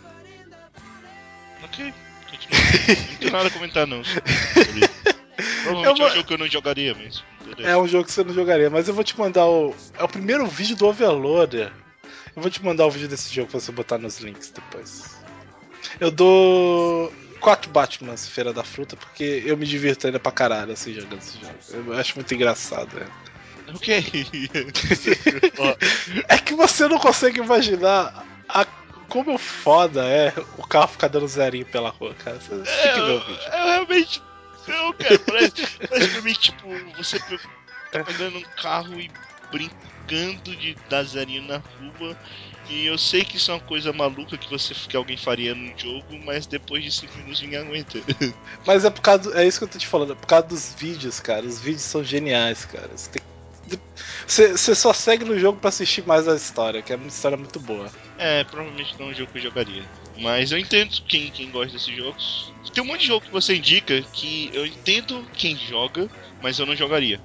Ok, não tenho nada a comentar, não. Provavelmente Eu vou- é um jogo que eu não jogaria, mas. É um jogo que você não jogaria, mas eu vou te mandar o. É o primeiro vídeo do Overloader. Eu vou te mandar o vídeo desse jogo pra você botar nos links depois. Eu dou. Quatro Batmans Feira da Fruta, porque eu me divirto ainda pra caralho assim jogando esse jogo. Eu acho muito engraçado, é. Ok. É que você não consegue imaginar a, como foda é o carro ficar dando zerinho pela rua, cara. Você tem É, que ver eu, o vídeo. eu realmente. Eu quero. Parece, parece pra mim, tipo, você tá pegando um carro e brincando de dar zerinho na rua. E eu sei que isso é uma coisa maluca que você que alguém faria num jogo, mas depois de 5 minutos ninguém aguenta. Mas é por causa. do- é isso que eu tô te falando, é por causa dos vídeos, cara. Os vídeos são geniais, cara. Você, tem que- você, só segue no jogo pra assistir mais a história, que é uma história muito boa. É, provavelmente não é um jogo que eu jogaria. Mas eu entendo quem, quem gosta desses jogos. Tem um monte de jogo que você indica que eu entendo quem joga, mas eu não jogaria.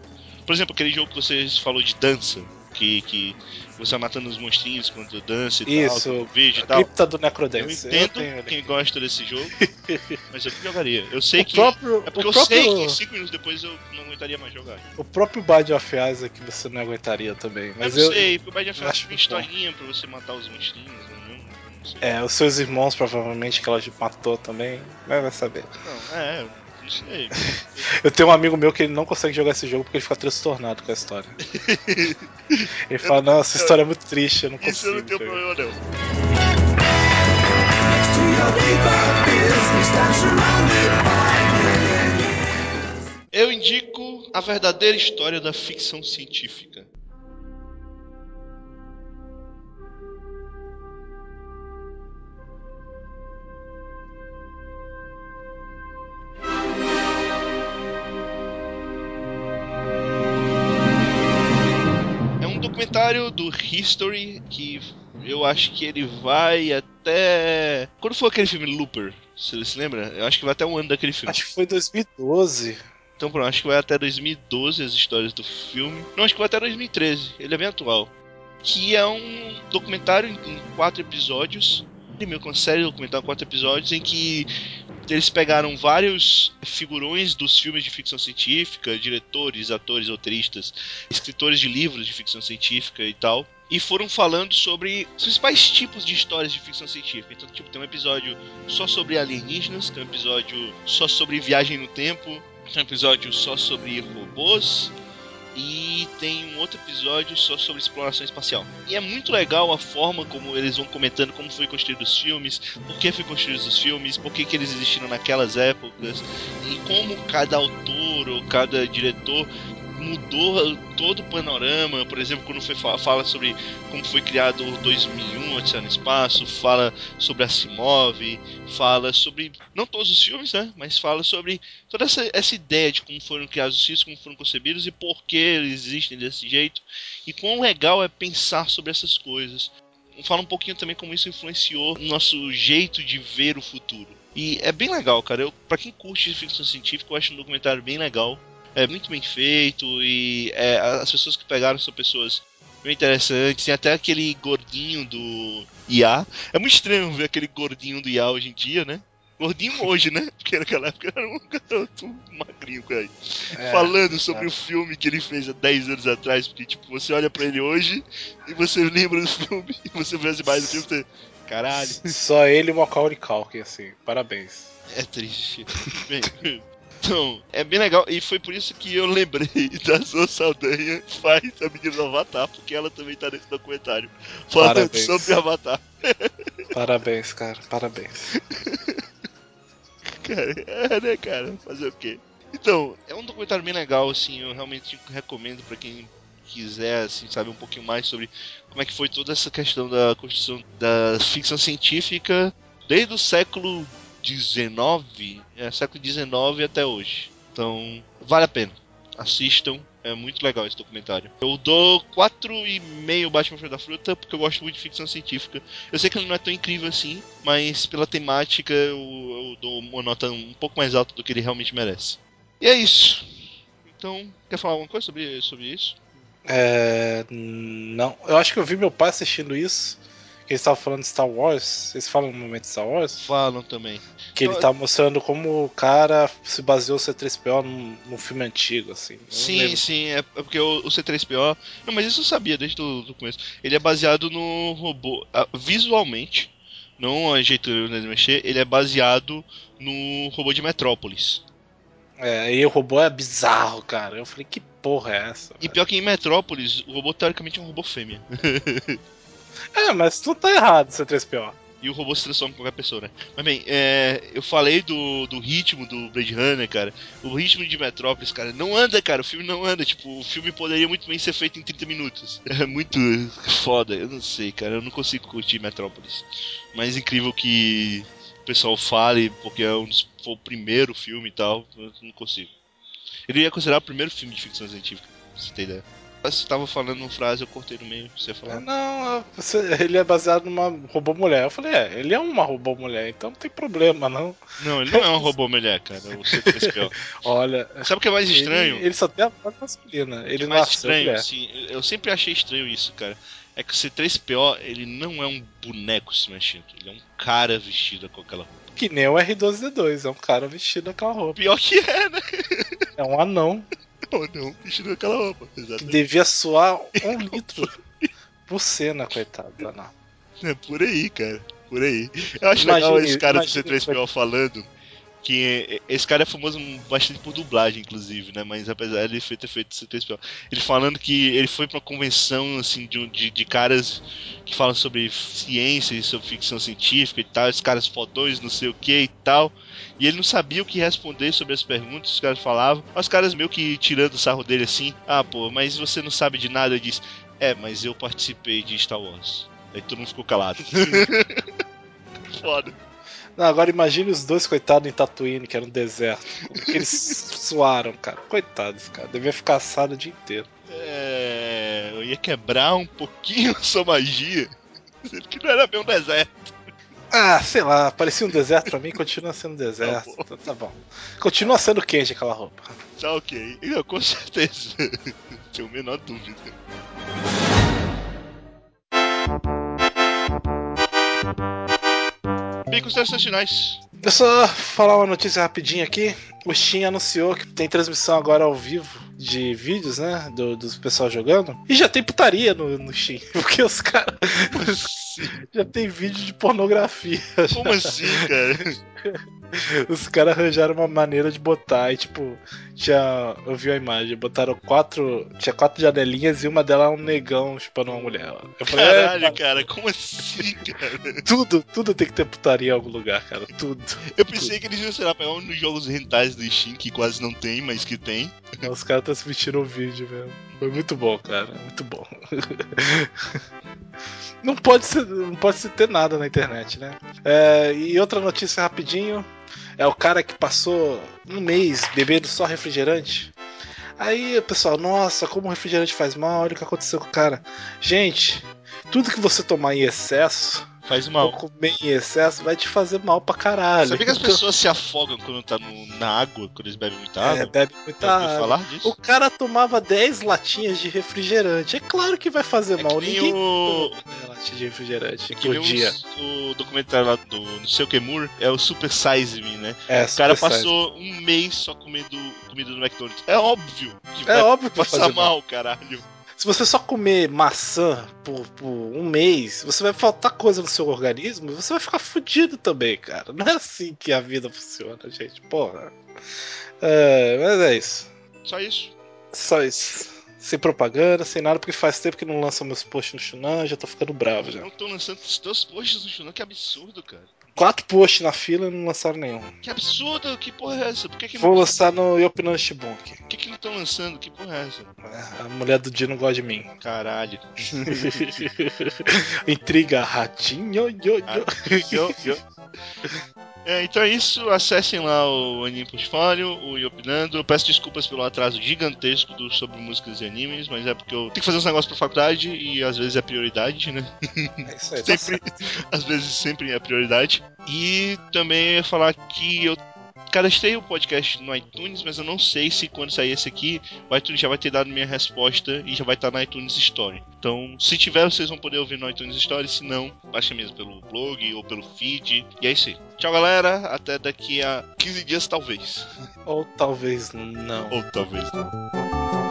Por exemplo, aquele jogo que você falou de dança, que, que você vai matando os monstrinhos quando dança e Isso, tal, vídeo e tal. cripta do Eu Necrodance. entendo tenho ele quem gosta desse jogo, mas eu não jogaria. Eu sei o que. próprio, é porque eu sei próprio, que 5 minutos depois eu não aguentaria mais jogar. o próprio Bad of Isaac você não aguentaria também. Mas eu eu, sei, porque o Bad of eu acho tem bom. historinha pra você matar os monstrinhos, né? não, sei. É, os seus irmãos provavelmente que ela matou também. Mas vai saber. Não, é, Eu tenho um amigo meu que ele não consegue jogar esse jogo porque ele fica transtornado com a história. Ele fala, não, essa história é muito triste, eu não Isso eu consigo. não tenho jogar." problema não. Eu indico a verdadeira história da ficção científica. Do History que eu acho que ele vai até. Quando foi aquele filme Looper? Você se lembra? Eu acho que vai até um ano daquele filme. Acho que foi 2012. Então pronto, acho que vai até 2012 as histórias do filme. Não, acho que vai até 2013. Ele é bem atual. Que é um documentário em quatro episódios. Meio que uma série documental em quatro episódios em que eles pegaram vários figurões dos filmes de ficção científica, diretores, atores, roteiristas, escritores de livros de ficção científica e tal, e foram falando sobre os principais tipos de histórias de ficção científica. Então, tipo, tem um episódio só sobre alienígenas, tem um episódio só sobre viagem no tempo, tem um episódio só sobre robôs e tem um outro episódio só sobre exploração espacial. E é muito legal a forma como eles vão comentando como foi construído os filmes, por que foi construídos os filmes, por que, que eles existiram naquelas épocas e como cada autor ou cada diretor mudou todo o panorama, por exemplo, quando foi fa- fala sobre como foi criado o 2001, Odisseia no Espaço, fala sobre Asimov, fala sobre não todos os filmes, né, mas fala sobre toda essa, essa ideia de como foram criados os filmes, como foram concebidos e por que eles existem desse jeito e quão legal é pensar sobre essas coisas. Fala um pouquinho também como isso influenciou o nosso jeito de ver o futuro. E é bem legal, cara. Eu, pra quem curte ficção científica, eu acho um documentário bem legal. É muito bem feito e é, as pessoas que pegaram são pessoas bem interessantes. Tem até aquele gordinho do IA. É muito estranho ver aquele gordinho do IA hoje em dia, né? Gordinho hoje, né? Porque naquela época era um garoto magrinho, cara. É, Falando sobre o filme que ele fez há 10 anos atrás. Porque, tipo, você olha pra ele hoje e você lembra do filme e você vê as imagens do filme e você. Caralho, Só ele e o Macaulay Culkin, assim. Parabéns. é triste. Bem, Então, é bem legal. E foi por isso que eu lembrei da Zoe Saldanha faz a menina do Avatar, porque ela também tá nesse documentário. Falando Parabéns. sobre Avatar. Parabéns, cara. Parabéns. Cara, é, né, cara? Fazer o quê? Então, é um documentário bem legal, assim, eu realmente recomendo pra quem quiser, assim, saber um pouquinho mais sobre como é que foi toda essa questão da construção da ficção científica desde o século XIX, é, século XIX até hoje. Então, vale a pena. Assistam, é muito legal esse documentário. Eu dou 4,5 Batman Filho da Fruta porque eu gosto muito de ficção científica. Eu sei que ele não é tão incrível assim, mas pela temática eu, eu dou uma nota um pouco mais alta do que ele realmente merece. E é isso. Então, quer falar alguma coisa sobre, sobre isso? É. Não. Eu acho que eu vi meu pai assistindo isso. Que eles estavam falando de Star Wars. Vocês falam no momento de Star Wars? Falam também. Que ele tá mostrando como o cara se baseou o C3PO num, num filme antigo, assim. Sim, sim, é é porque o, o C3PO. Não, mas isso eu sabia desde o começo. Ele é baseado no robô. ah, Visualmente, não a jeito de mexer, ele é baseado no robô de Metrópolis. É, e o robô é bizarro, cara. Eu falei, que porra é essa? E pior que em Metrópolis, o robô teoricamente é um robô fêmea. É, mas tu tá errado, C3PO. E o robô se transforma em qualquer pessoa, né? Mas bem, é, eu falei do, do ritmo do Blade Runner, cara. O ritmo de Metrópolis, cara, não anda, cara. O filme não anda. Tipo, o filme poderia muito bem ser feito em 30 minutos. É muito foda. Eu não sei, cara. Eu não consigo curtir Metrópolis. Mas incrível que o pessoal fale, porque é um dos, foi o primeiro filme e tal. Eu não consigo. Ele ia considerar o primeiro filme de ficção científica, pra você ter ideia. Você tava falando uma frase, eu cortei no meio pra você falar. Não, você- ele é baseado numa robô mulher. Eu falei, é, ele é uma robô mulher, então não tem problema, não. Não, ele não é um robô mulher, cara. É o C3PO. Olha. Sabe o que é mais estranho? Ele, ele só tem a voz masculina. Ele é não mais nasceu estranho, assim, eu sempre achei estranho isso, cara. É que o C3PO, ele não é um boneco se mexendo. Ele é um cara vestido com aquela roupa. Que nem o R2D2, é um cara vestido daquela roupa. Pior que é, né? É um anão Não, vestido com aquela roupa. que Exatamente. devia suar um litro por cena, coitado do anão. É por aí, cara. Por aí. Eu acho Imagine- legal esse cara do imagine- C3PO falando que esse cara é famoso bastante por dublagem, inclusive, né? Mas apesar de ter feito C3PO, ele falando que ele foi pra uma convenção, assim, de, de, de caras que falam sobre ciência e sobre ficção científica e tal, esses caras fodões, não sei o que e tal. E ele não sabia o que responder sobre as perguntas que os caras falavam. Os caras meio que tirando o sarro dele assim, ah, pô, mas você não sabe de nada, ele disse, é, mas eu participei de Star Wars. Aí todo mundo ficou calado. Foda. Não, agora imagine os dois coitados em Tatooine, que era um deserto. Eles suaram, cara. Coitados, cara. Devia ficar assado o dia inteiro. É, eu ia quebrar um pouquinho a sua magia. Sendo que não era bem um deserto. Ah, sei lá, parecia um deserto pra mim, continua sendo deserto. Tá Tá, tá bom. Continua sendo quente aquela roupa. Tá ok. Não, com certeza. Tenho a menor dúvida. Considerações finais. Eu só falar uma notícia rapidinha aqui. O Steam anunciou que tem transmissão agora ao vivo de vídeos, né? Do, dos pessoal jogando. E já tem putaria no, no Steam. Porque os caras. já tem vídeo de pornografia. Como assim, cara? Os caras arranjaram uma maneira de botar. E tipo, tinha. Eu vi a imagem, botaram quatro. Tinha quatro janelinhas e uma delas é um negão chupando uma mulher. Eu falei, é, Caralho, cara, como assim, cara? tudo, tudo tem que ter putaria em algum lugar, cara. Tudo. Eu pensei que eles iam, sei lá, pegar um dos jogos rentais do Steam, que quase não tem, mas que tem. Os caras transmitiram o vídeo mesmo. Foi muito bom, cara. Muito bom. Não pode, ser, não pode se ter nada na internet, né? É, e outra notícia rapidinho. É o cara que passou um mês bebendo só refrigerante. Aí o pessoal, nossa, como o refrigerante faz mal, olha o que aconteceu com o cara. Gente, tudo que você tomar em excesso, Faz ou mal. comer em excesso, vai te fazer mal pra caralho. Sabia que as Então, pessoas se afogam quando tá no- na água, quando eles bebem muita água? é, bebe muita água. falar disso? O cara tomava 10 latinhas de refrigerante. É claro que vai fazer É mal. que Ninguém o- toma 10 latinhas de refrigerante É que por dia. o, o documentário lá do no seu Kemur é o Super Size Me, né? É, O cara passou um mês só comendo comida no McDonald's. É óbvio que size. É vai óbvio que passar fazer mal, mal. caralho. Se você só comer maçã por, por um mês, você vai faltar coisa no seu organismo e você vai ficar fudido também, cara. Não é assim que a vida funciona, gente. Porra. É, mas é isso. Só isso. Só isso. Sem propaganda, sem nada, porque faz tempo que não lançam meus posts no Shunan, já tô ficando bravo já. Não tô lançando os teus posts no Shunan, que absurdo, cara. Quatro posts na fila e não lançaram nenhum. Que absurdo, que porra é essa? Por que que Vou não, lançar no Yopinando Shibunki. por que que não estão lançando? Que porra é essa? A mulher do dia não gosta de mim. Caralho. Intriga, ratinho, yo, yo. Yo, yo. É, então é isso, acessem lá o Anime Portfólio, o Yopinando. Eu peço desculpas pelo atraso gigantesco do, sobre músicas e animes, mas é porque eu tenho que fazer uns negócios pra faculdade e às vezes é prioridade, né? É isso aí, tá sempre, às vezes sempre é prioridade. E também eu ia falar que eu cadastrei o podcast no iTunes, mas eu não sei se quando sair esse aqui, o iTunes já vai ter dado minha resposta e já vai estar na iTunes Store. Então, se tiver, vocês vão poder ouvir no iTunes Store, se não, baixa mesmo pelo blog ou pelo feed. E é isso aí. Tchau, galera. Até daqui a 15 dias, talvez. Ou talvez não. Ou talvez não.